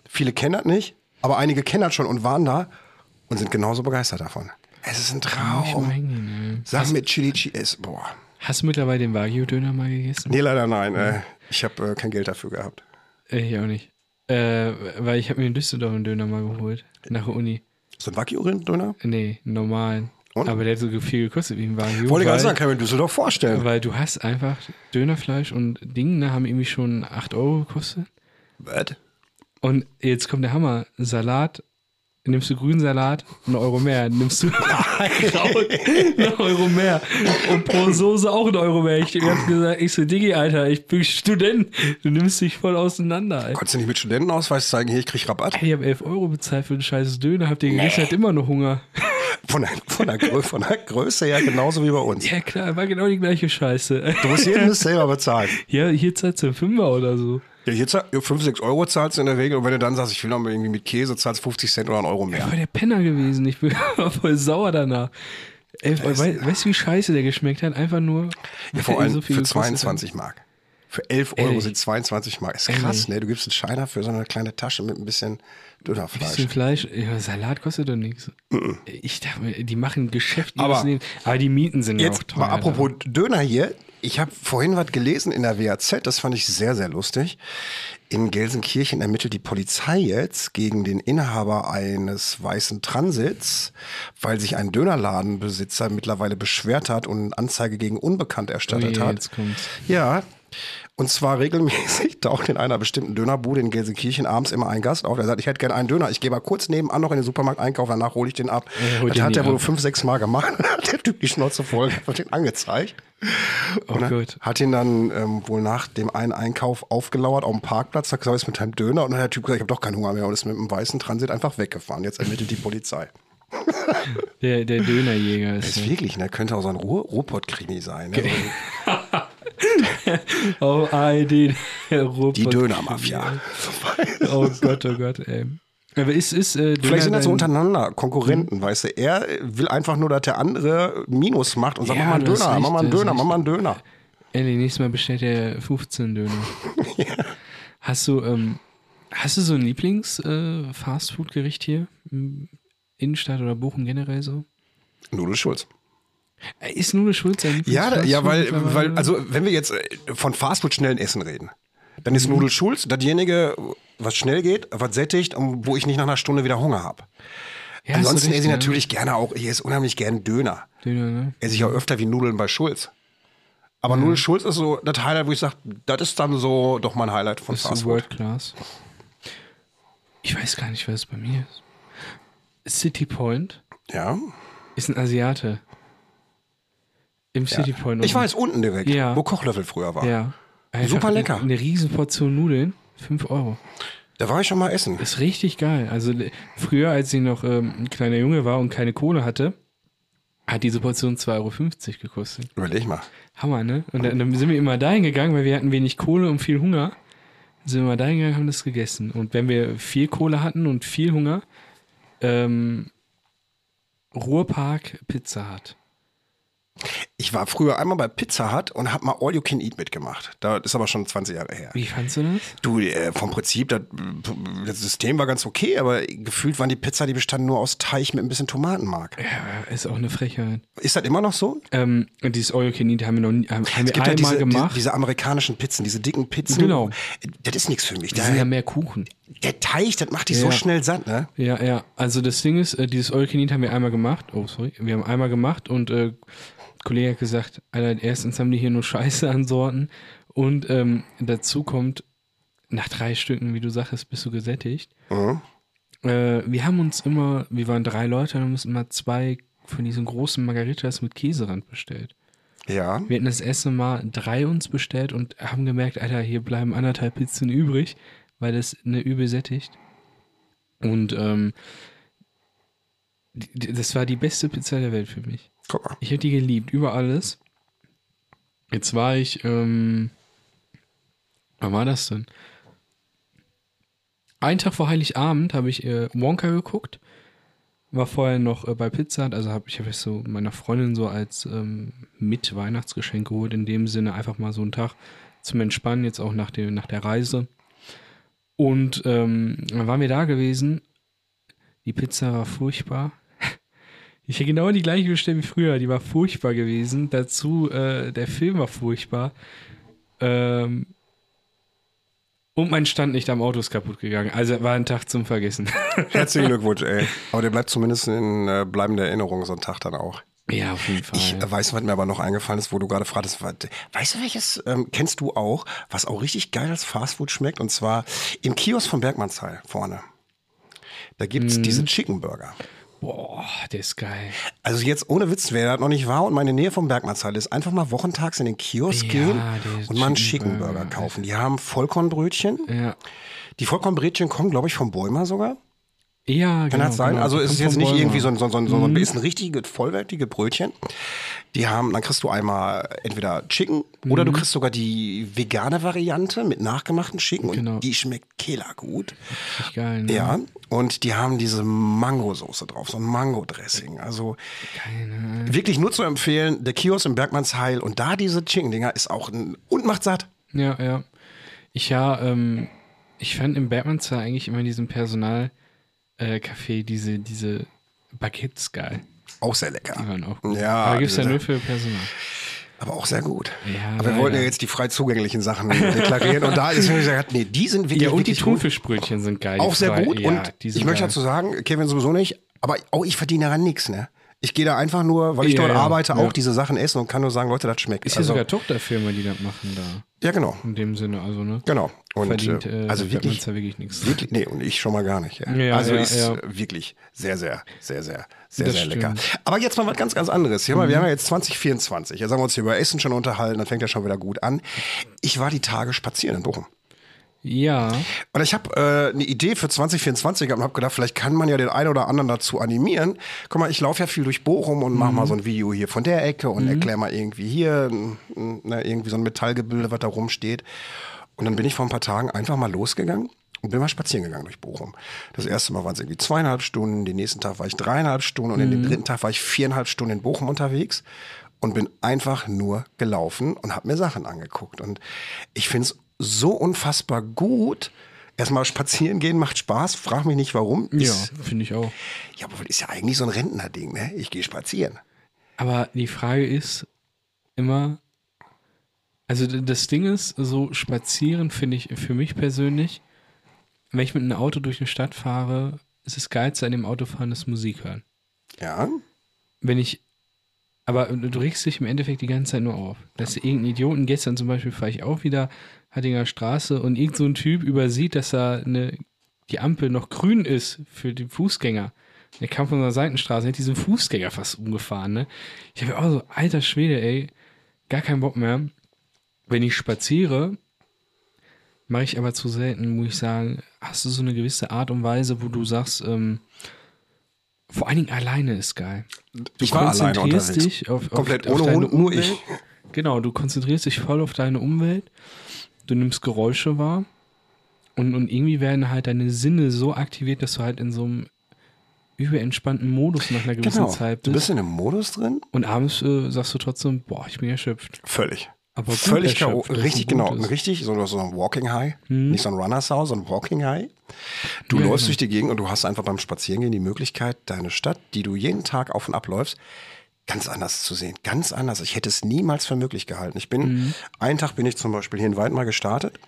viele kennen das nicht, aber einige kennen das schon und waren da und sind genauso begeistert davon. Es ist ein Traum. hingehen, ey. Sachen mit Chili Cheese. Boah. Hast du mittlerweile den Wagyu-Döner mal gegessen? Nee, leider nein. Äh, ich habe äh, kein Geld dafür gehabt. Ich auch nicht. Äh, weil ich habe mir in Düsseldorf einen Döner mal geholt. Nach der Uni. So ein Wagyu-Döner? Nee, normalen. Und? Aber der hat so viel gekostet wie ein Wagyu. Wollte ich gerade sagen, kann ich mir Düsseldorf vorstellen. Weil du hast einfach Dönerfleisch und Ding, ne, haben irgendwie schon 8 Euro gekostet. Was? Und jetzt kommt der Hammer. Salat, nimmst du grünen Salat, einen Euro mehr. Nimmst du Kraut, einen Euro mehr. Und pro Soße auch einen Euro mehr. Ich hab gesagt, ich so, Diggi, Alter, ich bin Student. Du nimmst dich voll auseinander, Alter. Konntest du nicht mit Studentenausweis zeigen, hier, ich krieg Rabatt? Ich habe 11 Euro bezahlt für einen scheiß Döner, habt ihr gegessen, hat immer noch Hunger. Von der, von, der Grö von der Größe her genauso wie bei uns. Ja klar, war genau die gleiche Scheiße. Du musst jeden selber bezahlen. Ja, hier zahlst du Fünfer oder so. Ja, zahl- 5, 6 Euro zahlst du in der Regel und wenn du dann sagst, ich will noch mal irgendwie mit Käse, zahlst 50 Cent oder einen Euro Ich mehr. war der Penner gewesen. Ich bin voll sauer danach. Ey, wei- weißt du, wie scheiße der geschmeckt hat? Einfach nur. Ja, vor allem so viel für gekostet hat. 22 Mark. Für 11 Euro Ehrlich? sind 22 Mark. Ist Ehrlich? krass, ne? Du gibst einen Scheiner für so eine kleine Tasche mit ein bisschen Dönerfleisch. Bisschen Fleisch. Ja, Salat kostet doch nichts. Ich dachte mir, die machen Geschäft Aber-. Aber die Mieten sind ja auch Jetzt teuer. mal apropos Döner hier. Ich habe vorhin was gelesen in der WAZ, das fand ich sehr, sehr lustig. In Gelsenkirchen ermittelt die Polizei jetzt gegen den Inhaber eines weißen Transits, weil sich ein Dönerladenbesitzer mittlerweile beschwert hat und eine Anzeige gegen Unbekannt erstattet Ui, hat. jetzt kommt's. Ja. Und zwar regelmäßig taucht in einer bestimmten Dönerbude in Gelsenkirchen abends immer ein Gast auf, der sagt, ich hätte gerne einen Döner. Ich gehe mal kurz nebenan noch in den Supermarkt einkaufen, danach hole ich den ab. Holt das den hat er wohl fünf, sechs Mal gemacht. Hat der Typ die Schnauze voll, hat den angezeigt. Oh Und Gott. Hat ihn dann ähm, wohl nach dem einen Einkauf aufgelauert auf dem Parkplatz, hat gesagt, was ist mit deinem Döner? Und dann hat der Typ gesagt, ich habe doch keinen Hunger mehr und ist mit einem weißen Transit einfach weggefahren. Jetzt ermittelt die Polizei. Der, der Dönerjäger Das ist. ist wirklich, ne? Könnte auch so ein Ruhr Ruhrpott-Krimi sein. Ne? Oh, ARD, Ruhrpott- Die Dönermafia. Oh Gott, oh Gott, ey. Aber ist, ist äh, Vielleicht sind das so untereinander Konkurrenten, weißt du. Er will einfach nur, dass der andere Minus macht und sagt, Ja, mach mal einen Döner, recht, mach mal einen Döner, mach mal einen Döner. Ehrlich, nächstes Mal bestellt er 15 Döner. Hast du, ähm, hast du so ein Lieblings-Fastfood-Gericht hier? Im Innenstadt oder Bochum generell so? Nudel Schulz. Äh, Ist Nudel Schulz dein Ja, da- ja, weil, weil, also wenn wir jetzt äh, von Fastfood schnellen Essen reden, dann ist Nudel Schulz dasjenige, was schnell geht, was sättigt und wo ich nicht nach einer Stunde wieder Hunger habe. Ja, Ansonsten esse ich ja. natürlich gerne auch, ich esse unheimlich gerne Döner. Döner, ne? Esse ich auch öfter wie Nudeln bei Schulz. Aber Nudel Schulz ist so das Highlight, wo ich sage, das ist dann so doch mein Highlight von Das ist so Fastfood. World Class. Ich weiß gar nicht, was es bei mir ist. City Point Ja. ist ein Asiate. Im City Point. Ich war jetzt unten direkt, Ja. wo Kochlöffel früher war. Ja. Super lecker. Eine riesen Portion Nudeln, 5 Euro. Da war ich schon mal essen. Ist richtig geil. Also früher, als ich noch ähm, ein kleiner Junge war und keine Kohle hatte, hat diese Portion 2,50 Euro gekostet. Überleg mal. Hammer, ne? Und dann, dann sind wir immer dahin gegangen, weil wir hatten wenig Kohle und viel Hunger. Sind wir mal dahin gegangen, haben das gegessen. Und wenn wir viel Kohle hatten und viel Hunger, ähm, Ruhrpark Pizza hat. Ich war früher einmal bei Pizza Hut und habe mal All You Can Eat mitgemacht. Das ist aber schon 20 Jahre her. Wie fandst du das? Du, äh, vom Prinzip, das, das System war ganz okay, aber gefühlt waren die Pizza, die bestanden nur aus Teig mit ein bisschen Tomatenmark. Ja, ist auch eine Frechheit. Ist das immer noch so? Ähm, dieses All You Can Eat haben wir noch nie, haben, haben Es gibt einmal ja diese, gemacht. die, diese amerikanischen Pizzen, diese dicken Pizzen. Genau. Das ist nichts für mich. die sind ja mehr Kuchen. der Teig, das macht die so Ja. schnell satt, ne? Ja, ja. Also das Ding ist, äh, dieses All You Can Eat haben wir einmal gemacht. Oh, sorry. Wir haben einmal gemacht und äh, Kollege hat gesagt, Alter, erstens haben die hier nur Scheiße an Sorten und ähm, dazu kommt, nach drei Stücken, wie du sagst, bist du gesättigt. Mhm. Äh, wir haben uns immer, wir waren drei Leute und haben uns immer zwei von diesen großen Margaritas mit Käserand bestellt. Ja. Wir hatten das erste Mal drei uns bestellt und haben gemerkt, Alter, hier bleiben anderthalb Pizzen übrig, weil das eine übel sättigt. Und ähm, das war die beste Pizza der Welt für mich. Guck mal. Ich habe die geliebt, über alles. Jetzt war ich, ähm, wann war das denn? Einen Tag vor Heiligabend habe ich äh, Wonka geguckt. War vorher noch äh, bei Pizza, also habe ich hab so meiner Freundin so als ähm, mit Weihnachtsgeschenk geholt. In dem Sinne einfach mal so einen Tag zum Entspannen, jetzt auch nach, dem, nach der Reise. Und ähm, dann waren wir da gewesen. Die Pizza war furchtbar. Ich hätte genau die gleiche bestellt wie früher. Die war furchtbar gewesen. Dazu, äh, der Film war furchtbar. Ähm, und mein Stand nicht am Auto ist kaputt gegangen. Also war ein Tag zum Vergessen. Herzlichen Glückwunsch, ey. Aber der bleibt zumindest in äh, bleibender Erinnerung so ein Tag dann auch. ja, auf jeden Fall. Ich äh, weiß, was mir aber noch eingefallen ist, wo du gerade fragtest, weißt du welches, ähm, kennst du auch, was auch richtig geil als Fastfood schmeckt? Und zwar im Kiosk von Bergmannsheil vorne. Da gibt's diese Chicken Burger. Boah, der ist geil. Also jetzt ohne Witz, wer das noch nicht war und meine Nähe vom Bergmannsheil ist, einfach mal wochentags in den Kiosk Ja, gehen und mal einen Chicken Burger. kaufen. Die haben Vollkornbrötchen. Ja. Die Vollkornbrötchen kommen, glaube ich, vom Bäumer sogar. Ja, Kann genau. das sein? genau. Also es ist jetzt nicht irgendwie so ein, so so so ein ist ein richtiges, vollwertige Brötchen. Die haben, dann kriegst du einmal entweder Chicken oder du kriegst sogar die vegane Variante mit nachgemachten Chicken und Genau. die schmeckt killer gut. Richtig geil, ne? Ja, und die haben diese Mango-Soße drauf, so ein Mango-Dressing. Also Keine. wirklich nur zu empfehlen, der Kiosk im Bergmannsheil und da diese Chicken-Dinger ist auch ein, und macht satt. Ja, ja. Ich ja, ähm, ich fand im Bergmannsheil eigentlich immer in diesem Personal äh, Café diese, diese Baguettes geil. Auch sehr lecker. Die waren auch gut. Ja, Aber gibt's ja diese- nur für Personal. Aber auch sehr gut. Ja, aber wir wollten ja jetzt die frei zugänglichen Sachen deklarieren und da ist mir gesagt, nee, die sind wirklich, Ja, und die wirklich gut. Thunfischbrötchen sind geil. die Auch sehr frei- gut Ja, und die ich möchte geil. dazu sagen, Kevin sowieso nicht, aber auch ich verdiene daran nichts, ne? Ich gehe da einfach nur, weil ich Ja, dort ja, arbeite, auch diese Sachen essen und kann nur sagen, Leute, das schmeckt. Ist ja also, sogar Tochterfirma, die das machen da. ja, genau, In dem Sinne, also, ne? genau. Und Verdient, äh, äh, also wirklich, Bergmannsheil wirklich nichts. wirklich, nee, und ich schon mal gar nicht. Ja. Also ist wirklich sehr, sehr, sehr, sehr, sehr, Das sehr lecker. stimmt. Mhm. Aber jetzt mal was ganz, ganz anderes. Hier mal, wir haben ja jetzt 2024. Jetzt haben wir uns hier über Essen schon unterhalten, dann fängt ja schon wieder gut an. Ich war die Tage spazieren in Bochum. Ja, Und ich habe äh, eine Idee für 2024 gehabt und habe gedacht, vielleicht kann man ja den einen oder anderen dazu animieren. Guck mal, ich laufe ja viel durch Bochum und mache mal so ein Video hier von der Ecke und erkläre mal irgendwie hier n- n- ne, irgendwie so ein Metallgebilde, was da rumsteht. Und dann bin ich vor ein paar Tagen einfach mal losgegangen und bin mal spazieren gegangen durch Bochum. Das erste Mal waren es irgendwie zweieinhalb Stunden, den nächsten Tag war ich dreieinhalb Stunden und in den dritten Tag war ich viereinhalb Stunden in Bochum unterwegs und bin einfach nur gelaufen und habe mir Sachen angeguckt. Und ich finde es so unfassbar gut. Erstmal spazieren gehen macht Spaß, frag mich nicht warum. ja, Ist, finde ich auch. ja, aber das ist ja eigentlich so ein Rentnerding, ne? Ich gehe spazieren. Aber die Frage ist immer, also das Ding ist, so spazieren finde ich für mich persönlich, wenn ich mit einem Auto durch eine Stadt fahre, ist das Geilste an dem Autofahren das Musik hören. Ja, Wenn ich, aber du regst dich im Endeffekt die ganze Zeit nur auf. Dass irgendein Idioten, gestern zum Beispiel fahre ich auch wieder Hattinger Straße und irgend so ein Typ übersieht, dass da eine, die Ampel noch grün ist für die Fußgänger. Der kam von einer Seitenstraße, hat diesen Fußgänger fast umgefahren, ne? Ich habe auch so, alter Schwede, ey, gar keinen Bock mehr. Wenn ich spaziere, mache ich aber zu selten, muss ich sagen, hast du so eine gewisse Art und Weise, wo du sagst, ähm, vor allen Dingen alleine ist geil. Du Ich konzentrierst dich auf, Komplett auf, auf ohne Hund, nur ich. Genau, du konzentrierst dich voll auf deine Umwelt. Du nimmst Geräusche wahr. Und, und irgendwie werden halt deine Sinne so aktiviert, dass du halt in so einem überentspannten Modus nach einer gewissen genau. Zeit Du bist. bist in einem Modus drin? Und abends äh, sagst du trotzdem, boah, ich bin erschöpft. Völlig. Aber Völlig K.O. Richtig, genau. Richtig, so, so ein Walking High. Nicht so ein Runner's House, sondern ein Walking High. Du Ja, läufst genau. durch die Gegend und du hast einfach beim Spazierengehen die Möglichkeit, deine Stadt, die du jeden Tag auf und ab läufst, ganz anders zu sehen. Ganz anders. Ich hätte es niemals für möglich gehalten. Ich bin, Mhm. einen Tag bin ich zum Beispiel hier in Weidmar gestartet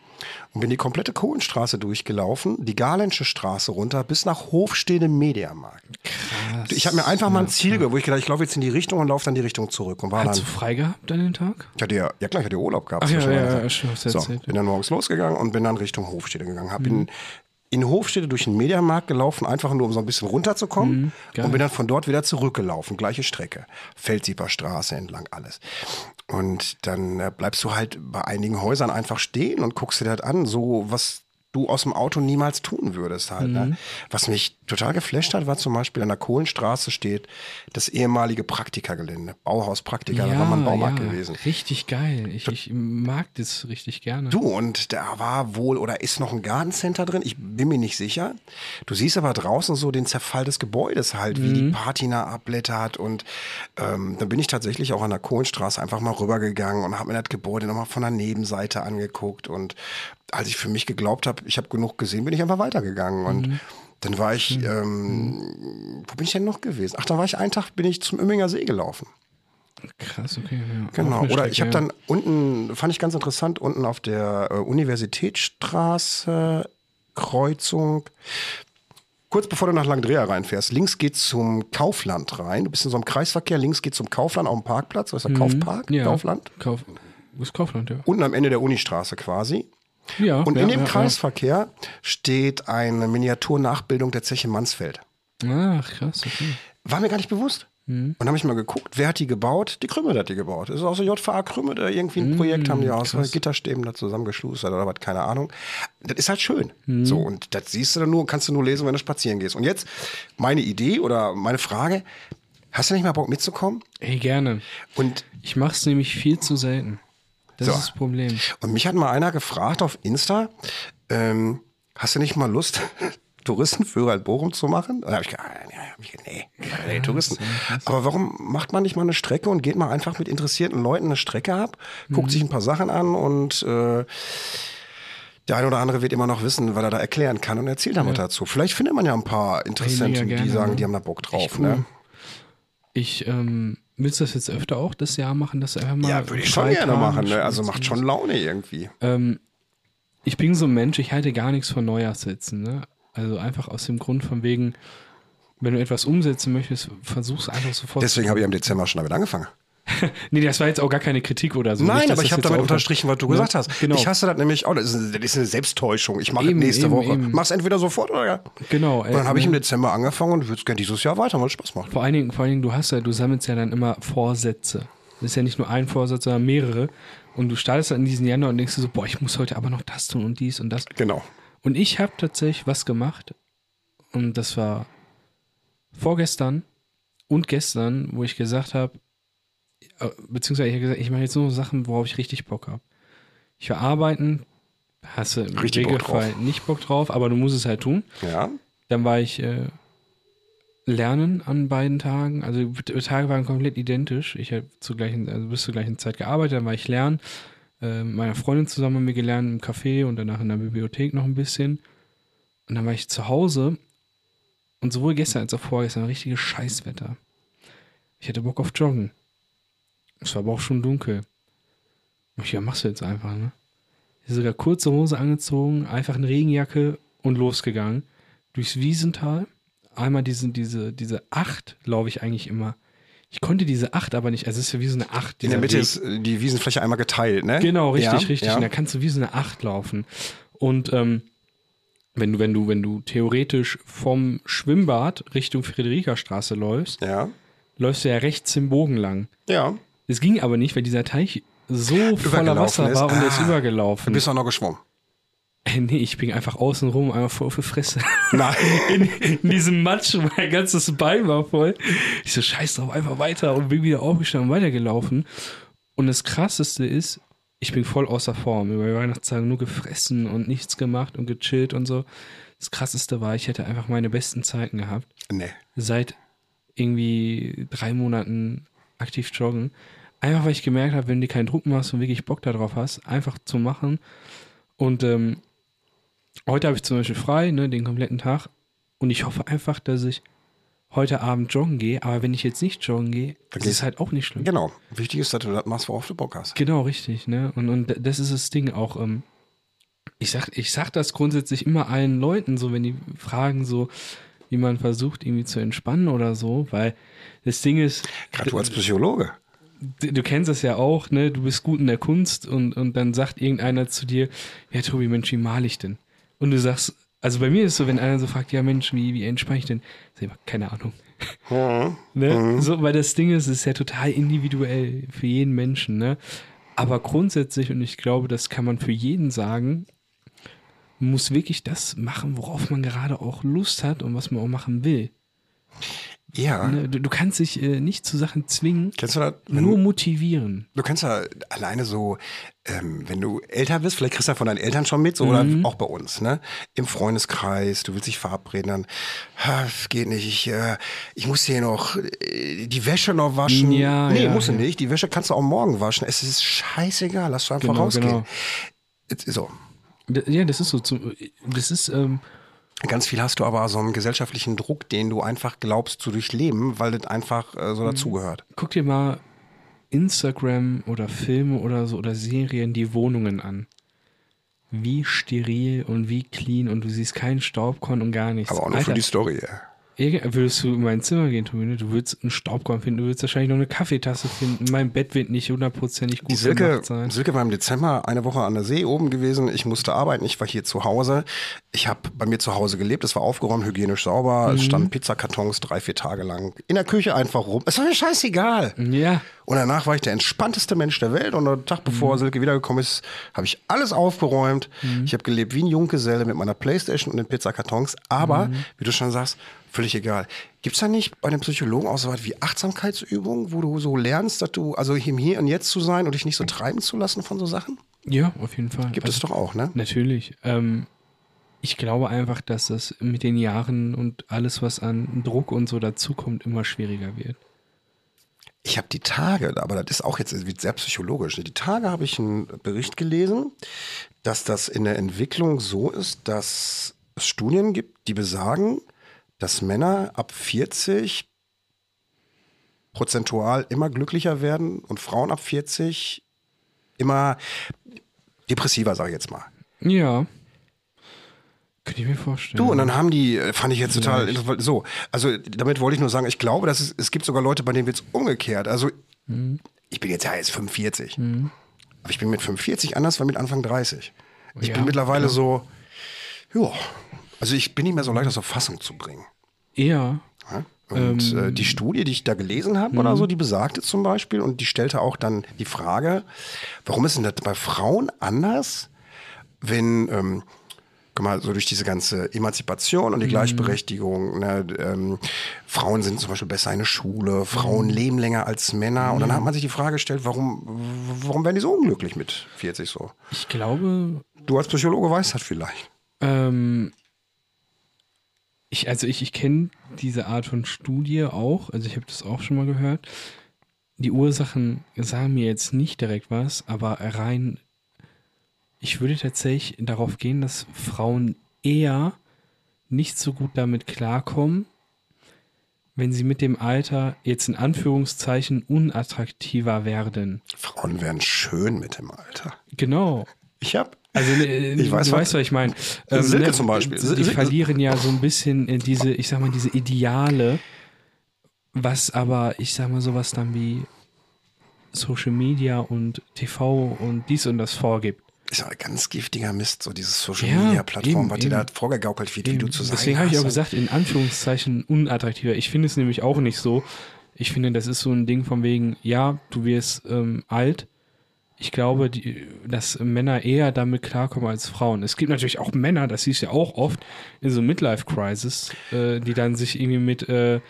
und bin die komplette Kohlenstraße durchgelaufen, die Garlensche Straße runter bis nach Hofstede Mediamarkt. Krass. Ich habe mir einfach mal ein Ziel gehabt, wo ich gedacht, ich laufe jetzt in die Richtung und laufe dann die Richtung zurück. Und war Hast dann, du frei gehabt an den Tag? ich hatte ja, ja klar, ich hatte Urlaub gehabt. Ach ja, ja, ja, Zeit. schon, so, bin dann morgens losgegangen und bin dann Richtung Hofstede gegangen. Hab in, in Hofstede durch den Mediamarkt gelaufen, einfach nur um so ein bisschen runterzukommen Mhm, und bin dann von dort wieder zurückgelaufen. Gleiche Strecke. Feldsieper Straße entlang, alles. Und dann äh, bleibst du halt bei einigen Häusern einfach stehen und guckst dir das an, so was du aus dem Auto niemals tun würdest halt. Mhm. Ne? Was mich total geflasht hat, war zum Beispiel an der Kohlenstraße steht das ehemalige Praktikergelände. Bauhaus Praktiker, da war mal ein Baumarkt gewesen. Richtig geil. Ich, ich mag das richtig gerne. Du, und da war wohl oder ist noch ein Gartencenter drin. Ich bin mir nicht sicher. Du siehst aber draußen so den Zerfall des Gebäudes halt, wie die Patina abblättert. Und ähm, dann bin ich tatsächlich auch an der Kohlenstraße einfach mal rübergegangen und habe mir das Gebäude nochmal von der Nebenseite angeguckt. Und als ich für mich geglaubt habe, ich habe genug gesehen, bin ich einfach weitergegangen. Und Dann war ich, ähm, wo bin ich denn noch gewesen? Ach, da war ich einen Tag, bin ich zum Imminger See gelaufen. Krass, okay. Ja. Genau. Oder ich habe Strecke, dann unten, fand ich ganz interessant, unten auf der äh, Universitätsstraße, Kreuzung, kurz bevor du nach Langdrea reinfährst, links geht's zum Kaufland rein. Du bist in so einem Kreisverkehr, links geht's zum Kaufland auf dem Parkplatz, das ist der Kaufpark, ja. Kaufland. Kauf, ist Kaufland, ja. Unten am Ende der Unistraße quasi. Ja, Und ja, in dem ja, Kreisverkehr steht eine Miniaturnachbildung der Zeche Mansfeld. Ach, krass, okay. War mir gar nicht bewusst. Mhm. Und habe ich mal geguckt, wer hat die gebaut? Die Krümme hat die gebaut. Das ist aus der JVA Krümme, da irgendwie ein Projekt haben die aus Mhm, krass. Gitterstäben da zusammengeschustert oder was, keine Ahnung. Das ist halt schön. Mhm. So, und das siehst du dann nur, kannst du nur lesen, wenn du spazieren gehst. Und jetzt meine Idee oder meine Frage, hast du nicht mal Bock mitzukommen? Ey, gerne. Und, Ich mach's nämlich viel zu selten. Das So. ist das Problem. und mich hat mal einer gefragt auf Insta, ähm, hast du nicht mal Lust, Touristenführer in Bochum zu machen? Da habe ich gesagt, ja, gesagt, nee, nee, Touristen. Aber warum macht man nicht mal eine Strecke und geht mal einfach mit interessierten Leuten eine Strecke ab, guckt sich ein paar Sachen an und äh, der eine oder andere wird immer noch wissen, weil er da erklären kann und erzählt dann was dazu. Vielleicht findet man ja ein paar Interessenten, die sagen, ne? die haben da Bock drauf. Echt Ne? cool. Ich, ähm, willst du das jetzt öfter auch das Jahr machen, dass du einfach mal. Ja, würde ich schon gerne machen. Ne? Also macht schon Laune irgendwie. Ähm, ich bin so ein Mensch, ich halte gar nichts von Neujahrssitzen. Ne? Also einfach aus dem Grund von wegen, wenn du etwas umsetzen möchtest, versuch's einfach sofort. Deswegen habe ich im Dezember schon damit angefangen. nee, das war jetzt auch gar keine Kritik oder so. Nein, Nicht, aber ich habe damit unterstrichen, was du Ne? gesagt hast. Genau. Ich hasse das nämlich auch. Das ist, das ist eine Selbsttäuschung. Ich mache es nächste eben, Woche. eben. Mach's entweder sofort oder ja. Genau. Und dann habe ich äh, im Dezember angefangen und würde es gerne dieses Jahr weiter, weil es Spaß macht. Vor allen Dingen, vor allen Dingen, du hast ja, du sammelst ja dann immer Vorsätze. Das ist ja nicht nur ein Vorsatz, sondern mehrere. Und du startest dann in diesen Januar und denkst so, boah, ich muss heute aber noch das tun und dies und das. Genau. Und ich habe tatsächlich was gemacht. Und das war vorgestern und gestern, wo ich gesagt habe, beziehungsweise ich habe gesagt, ich mache jetzt nur Sachen, worauf ich richtig Bock habe. Ich war arbeiten, hast du im Richtig Regelfall nicht Bock drauf, aber du musst es halt tun. Ja. Dann war ich äh, lernen an beiden Tagen. Also die Tage waren komplett identisch. Ich habe zur gleichen, also bis zur gleichen Zeit gearbeitet, dann war ich lernen. Äh, mit meiner Freundin zusammen haben wir gelernt im Café und danach in der Bibliothek noch ein bisschen. Und dann war ich zu Hause und sowohl gestern als auch vorgestern richtiges Scheißwetter. Ich hatte Bock auf Joggen. Es war aber auch schon dunkel. Ich, ja, machst du jetzt einfach, ne? Ich sogar kurze Hose angezogen, einfach eine Regenjacke und losgegangen. Durchs Wiesental. Einmal diese, diese, diese Acht, laufe ich eigentlich immer. Ich konnte diese Acht aber nicht, also es ist ja wie so eine Acht. In der Mitte Weg. ist äh, die Wiesenfläche einmal geteilt, ne? Genau, richtig, Ja, richtig. ja. Und da kannst du wie so eine Acht laufen. Und ähm, wenn du, wenn du, wenn du theoretisch vom Schwimmbad Richtung Friederikastraße läufst, Ja. läufst du ja rechts im Bogen lang. Ja. Es ging aber nicht, weil dieser Teich so voller Wasser ist. war und der ist Ah, übergelaufen. Du bist auch noch geschwommen. Äh, nee, ich bin einfach außen rum, einmal voll auf die Fresse. Nein. In, in diesem Matsch, mein ganzes Bein war voll. Ich so, scheiß drauf, einfach weiter und bin wieder aufgestanden und weitergelaufen. Und das krasseste ist, ich bin voll außer Form. Über die Weihnachtstage nur gefressen und nichts gemacht und gechillt und so. Das krasseste war, ich hätte einfach meine besten Zeiten gehabt. nee. Seit irgendwie drei Monaten aktiv joggen. Einfach weil ich gemerkt habe, wenn du keinen Druck machst und wirklich Bock darauf hast, einfach zu machen. Und ähm, heute habe ich zum Beispiel frei, ne, den kompletten Tag. Und ich hoffe einfach, dass ich heute Abend joggen gehe. Aber wenn ich jetzt nicht joggen gehe, Dann ist es gehst- halt auch nicht schlimm. Genau. Wichtig ist, dass du das machst, worauf du Bock hast. Genau, richtig, ne? Und, und das ist das Ding auch. Ähm, ich, sag, ich sag das grundsätzlich immer allen Leuten, so wenn die fragen, so wie man versucht, irgendwie zu entspannen oder so, weil das Ding ist, Gerade du als Psychologe. du, du kennst es ja auch, ne? Du bist gut in der Kunst und, und dann sagt irgendeiner zu dir, ja, Tobi, Mensch, wie male ich denn? Und du sagst, also bei mir ist es so, wenn einer so fragt, ja Mensch, wie, wie entspanne ich denn? Sag ich mal, keine Ahnung. Mhm. Ne? So, weil das Ding ist, es ist ja total individuell für jeden Menschen, ne? Aber grundsätzlich, und ich glaube, das kann man für jeden sagen, man muss wirklich das machen, worauf man gerade auch Lust hat und was man auch machen will. Ja. Ne? Du, du kannst dich äh, nicht zu Sachen zwingen, das? Wenn, nur motivieren. Du kannst ja alleine so, ähm, wenn du älter bist, vielleicht kriegst du ja von deinen Eltern schon mit, so oder Mhm. auch bei uns, ne? Im Freundeskreis, du willst dich verabreden, dann, ha, es geht nicht, ich, äh, ich muss hier noch äh, die Wäsche noch waschen. Ja, nee, ja, musst du ja. nicht. Die Wäsche kannst du auch morgen waschen. Es ist scheißegal, lass du einfach Genau, rausgehen. genau. So. Ja, das ist so. Zum, das ist, ähm, Ganz viel hast du aber so einen gesellschaftlichen Druck, den du einfach glaubst zu durchleben, weil das einfach äh, so dazugehört. Guck dir mal Instagram oder Filme oder so oder Serien die Wohnungen an. Wie steril und wie clean und du siehst keinen Staubkorn und gar nichts. Aber auch nur für Alter, die Story. Ja. Würdest du in mein Zimmer gehen, Tomine, du würdest einen Staubkorn finden, du würdest wahrscheinlich noch eine Kaffeetasse finden. Mein Bett wird nicht hundertprozentig gut Die Silke, gemacht sein. Silke war im Dezember eine Woche an der See oben gewesen. Ich musste arbeiten. Ich war hier zu Hause. Ich habe bei mir zu Hause gelebt. Es war aufgeräumt, hygienisch sauber. Mhm. Es standen Pizzakartons drei, vier Tage lang in der Küche einfach rum. Es war mir scheißegal. Ja, Und danach war ich der entspannteste Mensch der Welt. Und am Tag bevor Mhm. Silke wiedergekommen ist, habe ich alles aufgeräumt. Ich habe gelebt wie ein Junggeselle mit meiner Playstation und den Pizzakartons. Aber, Mhm. wie du schon sagst, völlig egal. Gibt's da nicht bei den Psychologen auch so was wie Achtsamkeitsübungen, wo du so lernst, dass du, also im Hier und Jetzt zu sein und dich nicht so treiben zu lassen von so Sachen? ja, auf jeden Fall. Gibt es Also, doch auch, ne? Natürlich. Ähm, ich glaube einfach, dass das mit den Jahren und alles, was an Druck und so dazukommt, immer schwieriger wird. Ich habe die Tage, aber das ist auch jetzt sehr psychologisch. Die Tage habe ich einen Bericht gelesen, dass das in der Entwicklung so ist, dass es Studien gibt, die besagen, dass Männer ab 40 prozentual immer glücklicher werden und Frauen ab 40 immer depressiver, sage ich jetzt mal. Ja. Könnte ich mir vorstellen. Du, und dann haben die, äh, fand ich jetzt total Vielleicht. So, also damit wollte ich nur sagen, ich glaube, dass es, es gibt sogar Leute, bei denen wird es umgekehrt. Also ich bin jetzt ja jetzt 45. Aber ich bin mit 45 anders als mit Anfang 30. Ich Ja, bin mittlerweile klar. so, ja, also ich bin nicht mehr so leicht aus der Fassung zu bringen. Ja. Ja? Und Ähm. äh, die Studie, die ich da gelesen habe oder so, die besagte zum Beispiel und die stellte auch dann die Frage, warum ist denn das bei Frauen anders, wenn, ähm, guck mal, so durch diese ganze Emanzipation und die Gleichberechtigung, ne, ähm, Frauen sind zum Beispiel besser in der Schule, Frauen leben länger als Männer und dann hat man sich die Frage gestellt, warum, warum werden die so unglücklich mit 40 so? Ich glaube, Du als Psychologe weißt das vielleicht. ähm, ich, also ich, ich kenne diese Art von Studie auch, also ich habe das auch schon mal gehört. Die Ursachen sagen mir jetzt nicht direkt was, aber rein, ich würde tatsächlich darauf gehen, dass Frauen eher nicht so gut damit klarkommen, wenn sie mit dem Alter jetzt in Anführungszeichen unattraktiver werden. Frauen werden schön mit dem Alter. Genau. Ich hab, Also äh, Ich weiß, du was- weißt, was ich meine. Silke zum Beispiel. Die Sil- Sil- verlieren ja so ein bisschen äh, diese, ich sag mal, diese Ideale, was aber, ich sag mal, sowas dann wie Social Media und TV und dies und das vorgibt. ist ja ein ganz giftiger Mist, so dieses Social Ja, Media Plattform, was dir da vorgegaukelt wird, wie du zu sein Deswegen habe ich auch gesagt, in Anführungszeichen unattraktiver. Ich finde es nämlich auch nicht so. Ich finde, das ist so ein Ding von wegen, ja, du wirst ähm, alt. Ich glaube, die, dass Männer eher damit klarkommen als Frauen. Es gibt natürlich auch Männer, das siehst du ja auch oft in so Midlife-Crisis, äh, die dann sich irgendwie mit äh,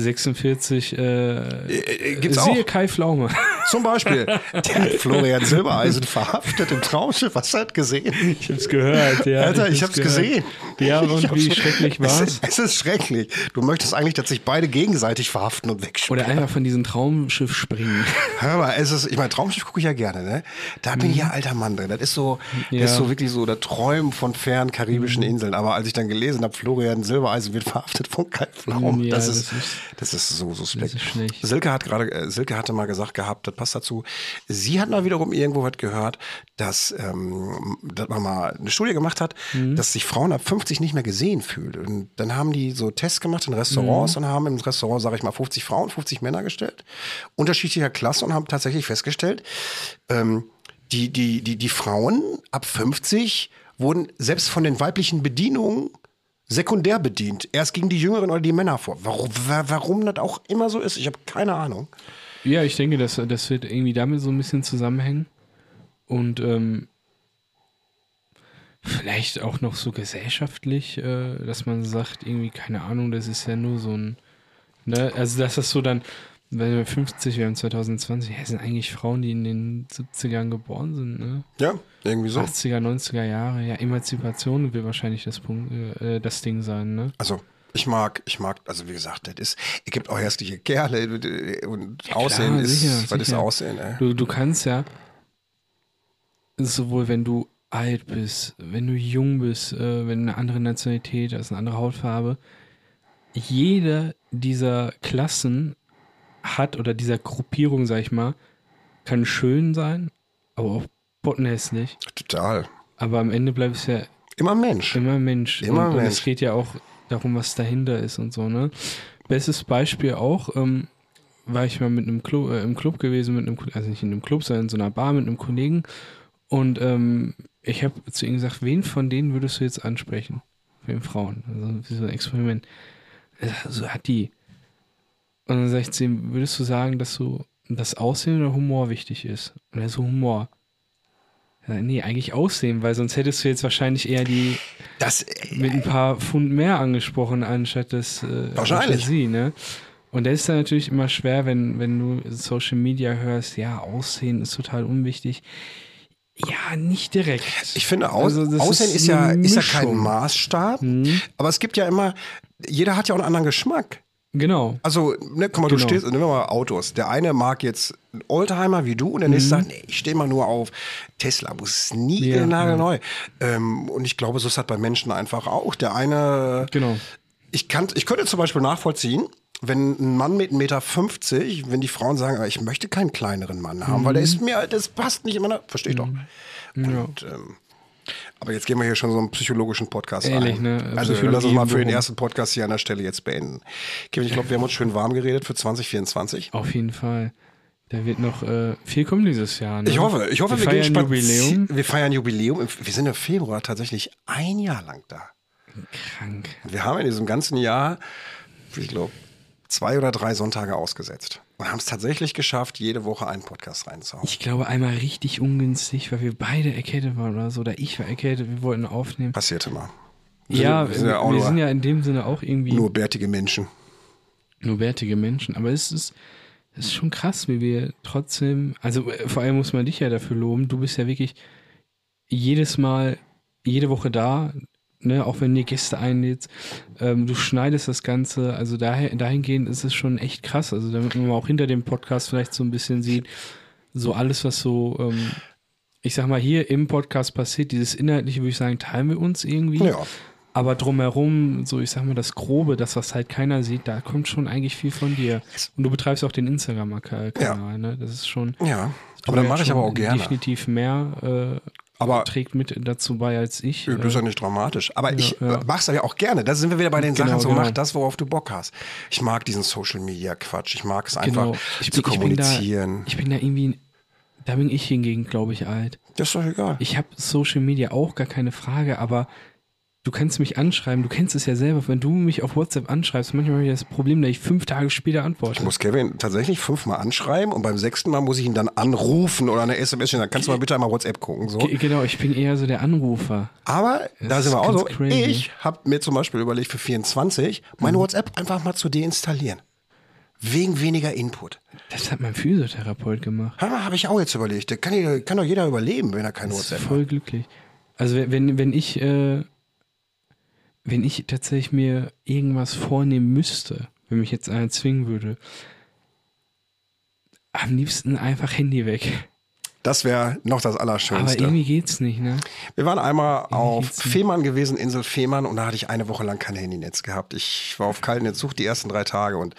46 äh, äh, gibt's siehe auch. Kai Pflaume. Zum Beispiel, der hat Florian Silbereisen verhaftet im Traumschiff. Hast du das gesehen? Ich hab's gehört, ja. Alter, ich, hab's hab's gesehen. Ja, und Ich wie schrecklich es, war's? ist- es ist schrecklich. Du möchtest eigentlich, dass sich beide gegenseitig verhaften und wegsperren. Oder einfach von diesem Traumschiff springen. Hör mal, es ist, ich meine, Traumschiff gucke ich ja gerne, ne? Da bin ich ja alter Mann drin. Das ist so, das Mhm. Ja. Mhm. ist so wirklich so der Träumen von fernen karibischen Inseln. Aber als ich dann gelesen habe, Florian Silbereisen wird verhaftet von Kai Pflaum, Ja, das, das ist, ist- das ist so suspekt. das ist schlecht. Silke hat gerade, äh, Silke hatte mal gesagt gehabt, das passt dazu. Sie hat mal wiederum irgendwo was gehört, dass, ähm, dass man mal eine Studie gemacht hat, Mhm. dass sich Frauen ab 50 nicht mehr gesehen fühlen. Und dann haben die so Tests gemacht in Restaurants Mhm. und haben im Restaurant, sage ich mal, 50 Frauen, 50 Männer gestellt, unterschiedlicher Klasse und haben tatsächlich festgestellt, ähm, die, die, die, die Frauen ab 50 wurden selbst von den weiblichen Bedienungen sekundär bedient. Erst gegen die Jüngeren oder die Männer vor. Warum, wa- warum das auch immer so ist, ich habe keine Ahnung. Ja, ich denke, das, das wird irgendwie damit so ein bisschen zusammenhängen. Und ähm, vielleicht auch noch so gesellschaftlich, äh, dass man sagt, irgendwie, keine Ahnung, das ist ja nur so ein, ne, also dass das so dann, wenn wir 50, wir haben 2020, ja, das sind eigentlich Frauen, die in den 70ern geboren sind, ne? Ja, irgendwie so. 80er, 90er Jahre, ja, Emanzipation wird wahrscheinlich das Punkt, äh, das Ding sein, ne? Also, ich mag, ich mag, also wie gesagt, das ist, es gibt auch hässliche Kerle äh, und Aussehen ist, sicher, was ist. Aussehen, ey? Du, du kannst ja sowohl wenn du alt bist, wenn du jung bist, äh, wenn eine andere Nationalität hast, eine andere Hautfarbe, jede dieser Klassen hat oder dieser Gruppierung, sag ich mal, kann schön sein, aber auch bottenhässlich. Total. Aber am Ende bleibt es ja Immer Mensch. immer Mensch. Immer und, und Mensch. es geht ja auch darum, was dahinter ist und so, ne? Bestes Beispiel auch, ähm, war ich mal mit einem Club, äh, im Club gewesen, mit einem, also nicht in einem Club, sondern in so einer Bar mit einem Kollegen. Und ähm, ich habe zu ihm gesagt, wen von denen würdest du jetzt ansprechen? Für den Frauen. Also wie so ein Experiment. Also hat die. Und dann sag ich zu ihm, würdest du sagen, dass du das Aussehen oder Humor wichtig ist? Und er so Humor. Ja, nee, eigentlich Aussehen, weil sonst hättest du jetzt wahrscheinlich eher die Das, mit ein paar Pfund mehr angesprochen, anstatt das äh, Wahrscheinlich. sie, ne? Und das ist dann natürlich immer schwer, wenn, wenn du Social Media hörst, ja, Aussehen ist total unwichtig. Ja, nicht direkt. ich finde, Aus, Also Aussehen ist, eine ja, ist ja kein. Maßstab, Mhm. aber es gibt ja immer, jeder hat ja auch einen anderen Geschmack. Genau. Also, ne, guck mal, du Genau. stehst, nehmen wir mal Autos. Der eine mag jetzt einen Oldtimer wie du und der Mhm. nächste sagt, nee, ich stehe mal nur auf Tesla, muss nie Ja, nagelneu. Ähm, und ich glaube, so ist das bei Menschen einfach auch. Der eine, Genau. ich, kann, ich könnte zum Beispiel nachvollziehen, wenn ein Mann mit 1,50 Meter, wenn die Frauen sagen, aber ich möchte keinen kleineren Mann haben, weil der ist mir, das passt nicht immer, verstehe ich doch. Und, ähm, aber jetzt gehen wir hier schon so einen psychologischen Podcast Ehrlich, ein. ne? Also lass uns mal für den ersten Podcast hier an der Stelle jetzt beenden. Kevin, ich glaube, wir haben uns schön warm geredet für 2024. Auf jeden Fall. Da wird noch äh, viel kommen dieses Jahr. Ne? Ich hoffe, ich hoffe, wir, wir, gehen feiern spazi- Jubiläum. Wir feiern Jubiläum. Im- Wir sind im Februar tatsächlich ein Jahr lang da. Krank. Wir haben in diesem ganzen Jahr, ich glaube, zwei oder drei Sonntage ausgesetzt. Und haben es tatsächlich geschafft, jede Woche einen Podcast reinzuhauen. Ich glaube einmal richtig ungünstig, weil wir beide erkältet waren oder so. Oder ich war erkältet, wir wollten aufnehmen. Passierte mal. Wir Ja, sind- wir, sind ja auch wir sind ja in dem Sinne auch irgendwie Nur bärtige Menschen. nur bärtige Menschen. Aber es ist, es ist schon krass, wie wir trotzdem, also äh, vor allem muss man dich ja dafür loben. Du bist ja wirklich jedes Mal, jede Woche da, ne, auch wenn du Gäste einlädst. Ähm, du schneidest das Ganze. Also daher, dahingehend ist es schon echt krass. Also damit man auch hinter dem Podcast vielleicht so ein bisschen sieht, so alles, was so, ähm, ich sag mal, hier im Podcast passiert, dieses Inhaltliche, würde ich sagen, teilen wir uns irgendwie. Ja. Aber drumherum, so ich sag mal, das Grobe, das, was halt keiner sieht, da kommt schon eigentlich viel von dir. Und du betreibst auch den Instagram-Kanal, ne? Das ist schon. Ja. Aber dann mache ich aber auch gerne. Definitiv mehr äh, Aber trägt mit dazu bei als ich. das ist ja nicht dramatisch. Aber ich ja. mach's ja auch gerne. Da sind wir wieder bei den Genau, Sachen so, genau. mach das, worauf du Bock hast. Ich mag diesen Social Media Quatsch. Ich mag es einfach genau. Ich zu bin, ich bin da, kommunizieren. ich bin da irgendwie, da bin ich hingegen, glaube ich, alt. das ist doch egal. Ich habe Social Media auch gar keine Frage, aber du kannst mich anschreiben, du kennst es ja selber, wenn du mich auf WhatsApp anschreibst, manchmal habe ich das Problem, dass ich fünf Tage später antworte. Ich muss Kevin tatsächlich fünfmal anschreiben und beim sechsten Mal muss ich ihn dann anrufen oder eine SMS schicken. Dann kannst du mal bitte einmal WhatsApp gucken. So. Ge- Genau, ich bin eher so der Anrufer. Aber da Das sind wir auch so. crazy. Ich habe mir zum Beispiel überlegt für 24 meine WhatsApp einfach mal zu deinstallieren. Wegen weniger Input. Das hat mein Physiotherapeut gemacht. Habe ich auch jetzt überlegt. Da kann, kann doch jeder überleben, wenn er kein Das WhatsApp voll hat. glücklich. Also wenn- wenn, wenn ich, äh, wenn ich tatsächlich mir irgendwas vornehmen müsste, wenn mich jetzt einer zwingen würde, am liebsten einfach Handy weg. Das wäre noch das Aber Allerschönste. irgendwie geht's nicht, ne? Wir waren einmal auf geht's nicht. Fehmarn gewesen, Insel Fehmarn, und da hatte ich eine Woche lang kein Handynetz gehabt. Ich war auf kalten Entzug die ersten drei Tage und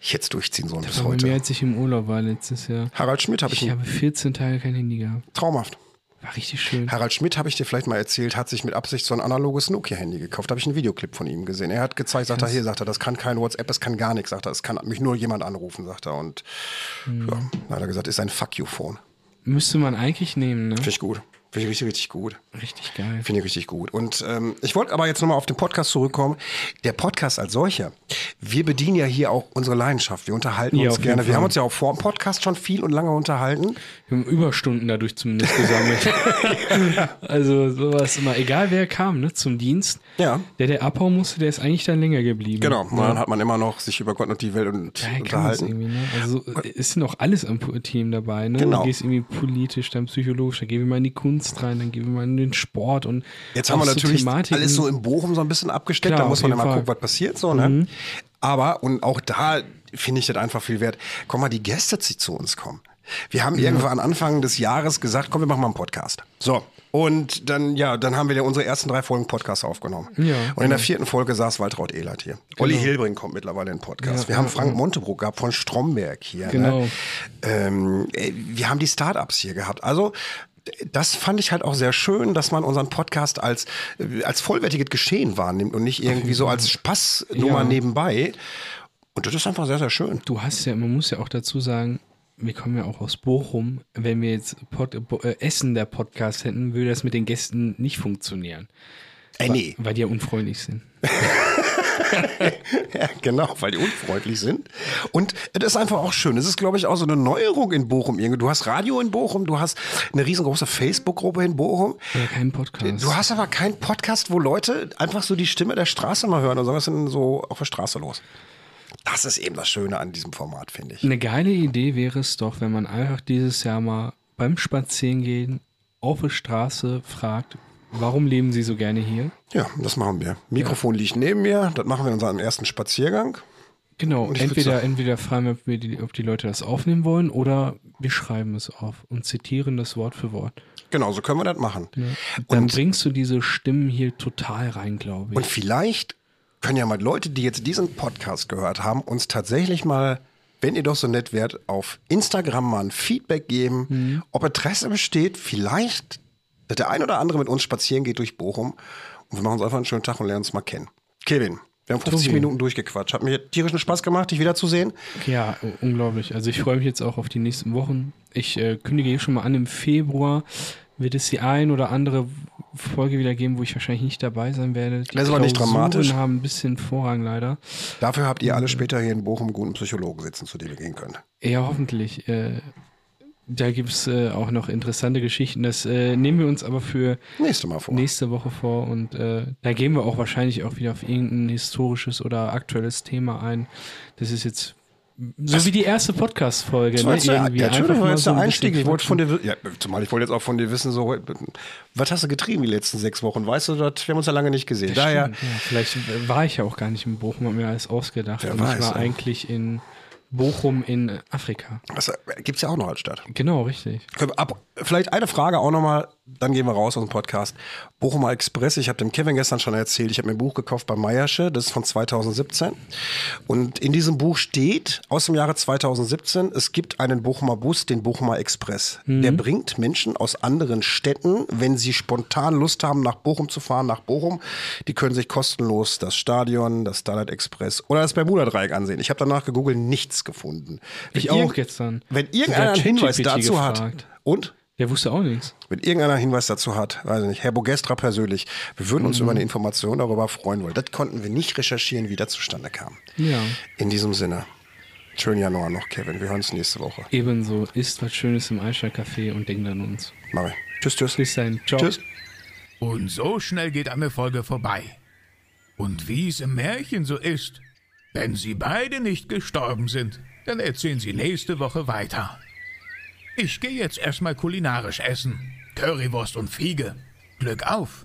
ich hätte es durchziehen sollen bis Das war bei mir, heute. als ich im Urlaub war letztes Jahr. Harald Schmidt habe ich, Ich habe 14 Tage kein Handy gehabt. traumhaft. War richtig schön. Harald Schmidt, habe ich dir vielleicht mal erzählt, hat sich mit Absicht so ein analoges Nokia-Handy gekauft. Da habe ich einen Videoclip von ihm gesehen. Er hat gezeigt, sagt er, hier, sagt er, das kann kein WhatsApp, das kann gar nichts, sagt er, es kann mich nur jemand anrufen, sagt er. Und Hm. ja, hat er gesagt, ist ein Fuck you-Phone. Müsste man eigentlich nehmen, ne? Finde ich gut. Finde ich richtig, richtig gut. Richtig geil. Finde ich richtig gut. Und ähm, ich wollte aber jetzt nochmal auf den Podcast zurückkommen. Der Podcast als solcher, wir bedienen ja hier auch unsere Leidenschaft. Wir unterhalten Ja, uns gerne. Wir haben uns ja auch vor dem Podcast schon viel und lange unterhalten. Wir haben Überstunden dadurch zumindest gesammelt. also sowas immer, egal wer kam, ne, zum Dienst. Ja. Der, der abhauen musste, der ist eigentlich dann länger geblieben. Genau. Und Ja. dann hat man immer noch sich über Gott und die Welt und das unterhalten. ne? Also es sind auch alles am Team dabei, ne? Genau. Du gehst irgendwie politisch, dann psychologisch, dann gehen wir mal in die Kunst rein, dann gehen wir mal in den Sport und Jetzt haben wir natürlich Thematiken. alles so im Bochum so ein bisschen abgesteckt. Klar, da muss man jeden immer Fall. Mhm. gucken, was passiert so, ne? Aber, und auch da finde ich das einfach viel wert. Komm mal, die Gäste, die zu uns kommen. Wir haben irgendwann Anfang des Jahres gesagt, komm, wir machen mal einen Podcast. So. Und dann, ja, dann haben wir ja unsere ersten drei Folgen Podcast aufgenommen. Ja, und in der vierten Folge saß Waltraud Ehlert hier. Olli Hilbring kommt mittlerweile in den Podcast. Ja, wir haben ja, Frank ja. Montebrook gehabt von Stromberg hier. Genau. Ne? Ähm, äh, wir haben die Startups hier gehabt. Also, das fand ich halt auch sehr schön, dass man unseren Podcast als, äh, als vollwertiges Geschehen wahrnimmt und nicht irgendwie so als Spaßnummer Ja. nebenbei. Und das ist einfach sehr, sehr schön. Du hast ja, man muss ja auch dazu sagen, wir kommen ja auch aus Bochum. Wenn wir jetzt Pod, Bo, äh, Essen der Podcast hätten, würde das mit den Gästen nicht funktionieren. Äh, nee. Weil die ja unfreundlich sind. Ja, genau, weil die unfreundlich sind. Und das ist einfach auch schön. Es ist, glaube ich, auch so eine Neuerung in Bochum. irgendwie. Du hast Radio in Bochum, du hast eine riesengroße Facebook-Gruppe in Bochum. Oder kein Podcast. Du hast aber keinen Podcast, wo Leute einfach so die Stimme der Straße mal hören und sagen, was ist denn so auf der Straße los? Das ist eben das Schöne an diesem Format, finde ich. Eine geile Idee wäre es doch, wenn man einfach dieses Jahr mal beim Spazierengehen auf der Straße fragt, warum leben Sie so gerne hier? Ja, das machen wir. Mikrofon liegt neben mir, das machen wir in unserem ersten Spaziergang. Genau, entweder, sagen- entweder fragen wir, ob, wir die, ob die Leute das aufnehmen wollen oder wir schreiben es auf und zitieren das Wort für Wort. Genau, so können wir das machen. Dann Und- bringst du diese Stimmen hier total rein, glaube ich. Und vielleicht können ja mal Leute, die jetzt diesen Podcast gehört haben, uns tatsächlich mal, wenn ihr doch so nett wärt, auf Instagram mal ein Feedback geben, Mhm. ob Interesse besteht, vielleicht, dass der ein oder andere mit uns spazieren geht durch Bochum und wir machen uns einfach einen schönen Tag und lernen uns mal kennen. Kevin, wir haben 50 Tobi. Minuten durchgequatscht. Hat mir tierischen Spaß gemacht, dich wiederzusehen. Ja, unglaublich. Also ich freue mich jetzt auch auf die nächsten Wochen. Ich äh, kündige hier schon mal an, im Februar wird es die ein oder andere Folge wieder geben, wo ich wahrscheinlich nicht dabei sein werde. Die Das ist aber nicht dramatisch. haben ein bisschen Vorrang leider. Dafür habt ihr alle Mhm. später hier in Bochum einen guten Psychologen sitzen, zu dem ihr gehen könnt. Ja, hoffentlich. Äh, da gibt es äh, auch noch interessante Geschichten. Das äh, nehmen wir uns aber für Nächste Mal vor. nächste Woche vor und äh, da gehen wir auch wahrscheinlich auch wieder auf irgendein historisches oder aktuelles Thema ein. Das ist jetzt so wie die erste Podcast-Folge. Das Ne? Irgendwie ja, war mal jetzt so ein Einstieg. Ich wollte von dir, ja, zumal ich wollte jetzt auch von dir wissen, so, was hast du getrieben die letzten sechs Wochen? Weißt du, das, wir haben uns ja lange nicht gesehen. Daher, Stimmt, ja, vielleicht war ich ja auch gar nicht in Bochum, habe mir alles ausgedacht. Und weiß, ich war ja. eigentlich in Bochum in Afrika. das gibt's ja auch noch als Stadt. Genau, richtig. Ab, vielleicht eine Frage auch nochmal, dann gehen wir raus aus dem Podcast. Bochumer Express, ich habe dem Kevin gestern schon erzählt, ich habe mir ein Buch gekauft bei Meiersche, das ist von 2017. Und in diesem Buch steht aus dem Jahre 2017, es gibt einen Bochumer Bus, den Bochumer Express. Der bringt Menschen aus anderen Städten, wenn sie spontan Lust haben, nach Bochum zu fahren, nach Bochum. Die können sich kostenlos das Stadion, das Starlight Express oder das Bermuda-Dreieck ansehen. Ich habe danach gegoogelt, nichts gefunden. Ich Wenn auch irgend- gestern. Wenn irgendeiner einen Hinweis dazu hat. gefragt. Und? Der wusste auch nichts. Wenn irgendeiner Hinweis dazu hat, weiß ich nicht, Herr Bogestra persönlich, wir würden uns über eine Information darüber freuen, weil das konnten wir nicht recherchieren, wie das zustande kam. Ja. In diesem Sinne, schönen Januar noch, Kevin. Wir hören uns nächste Woche. Ebenso. Isst was Schönes im Eichler-Café und denkt an uns. Mach ich. Tschüss, tschüss. Bis dahin. Ciao. Tschüss. Und so schnell geht eine Folge vorbei. Und wie es im Märchen so ist, wenn sie beide nicht gestorben sind, dann erzählen sie nächste Woche weiter. Ich gehe jetzt erstmal kulinarisch essen. Currywurst und Fiege. Glück auf!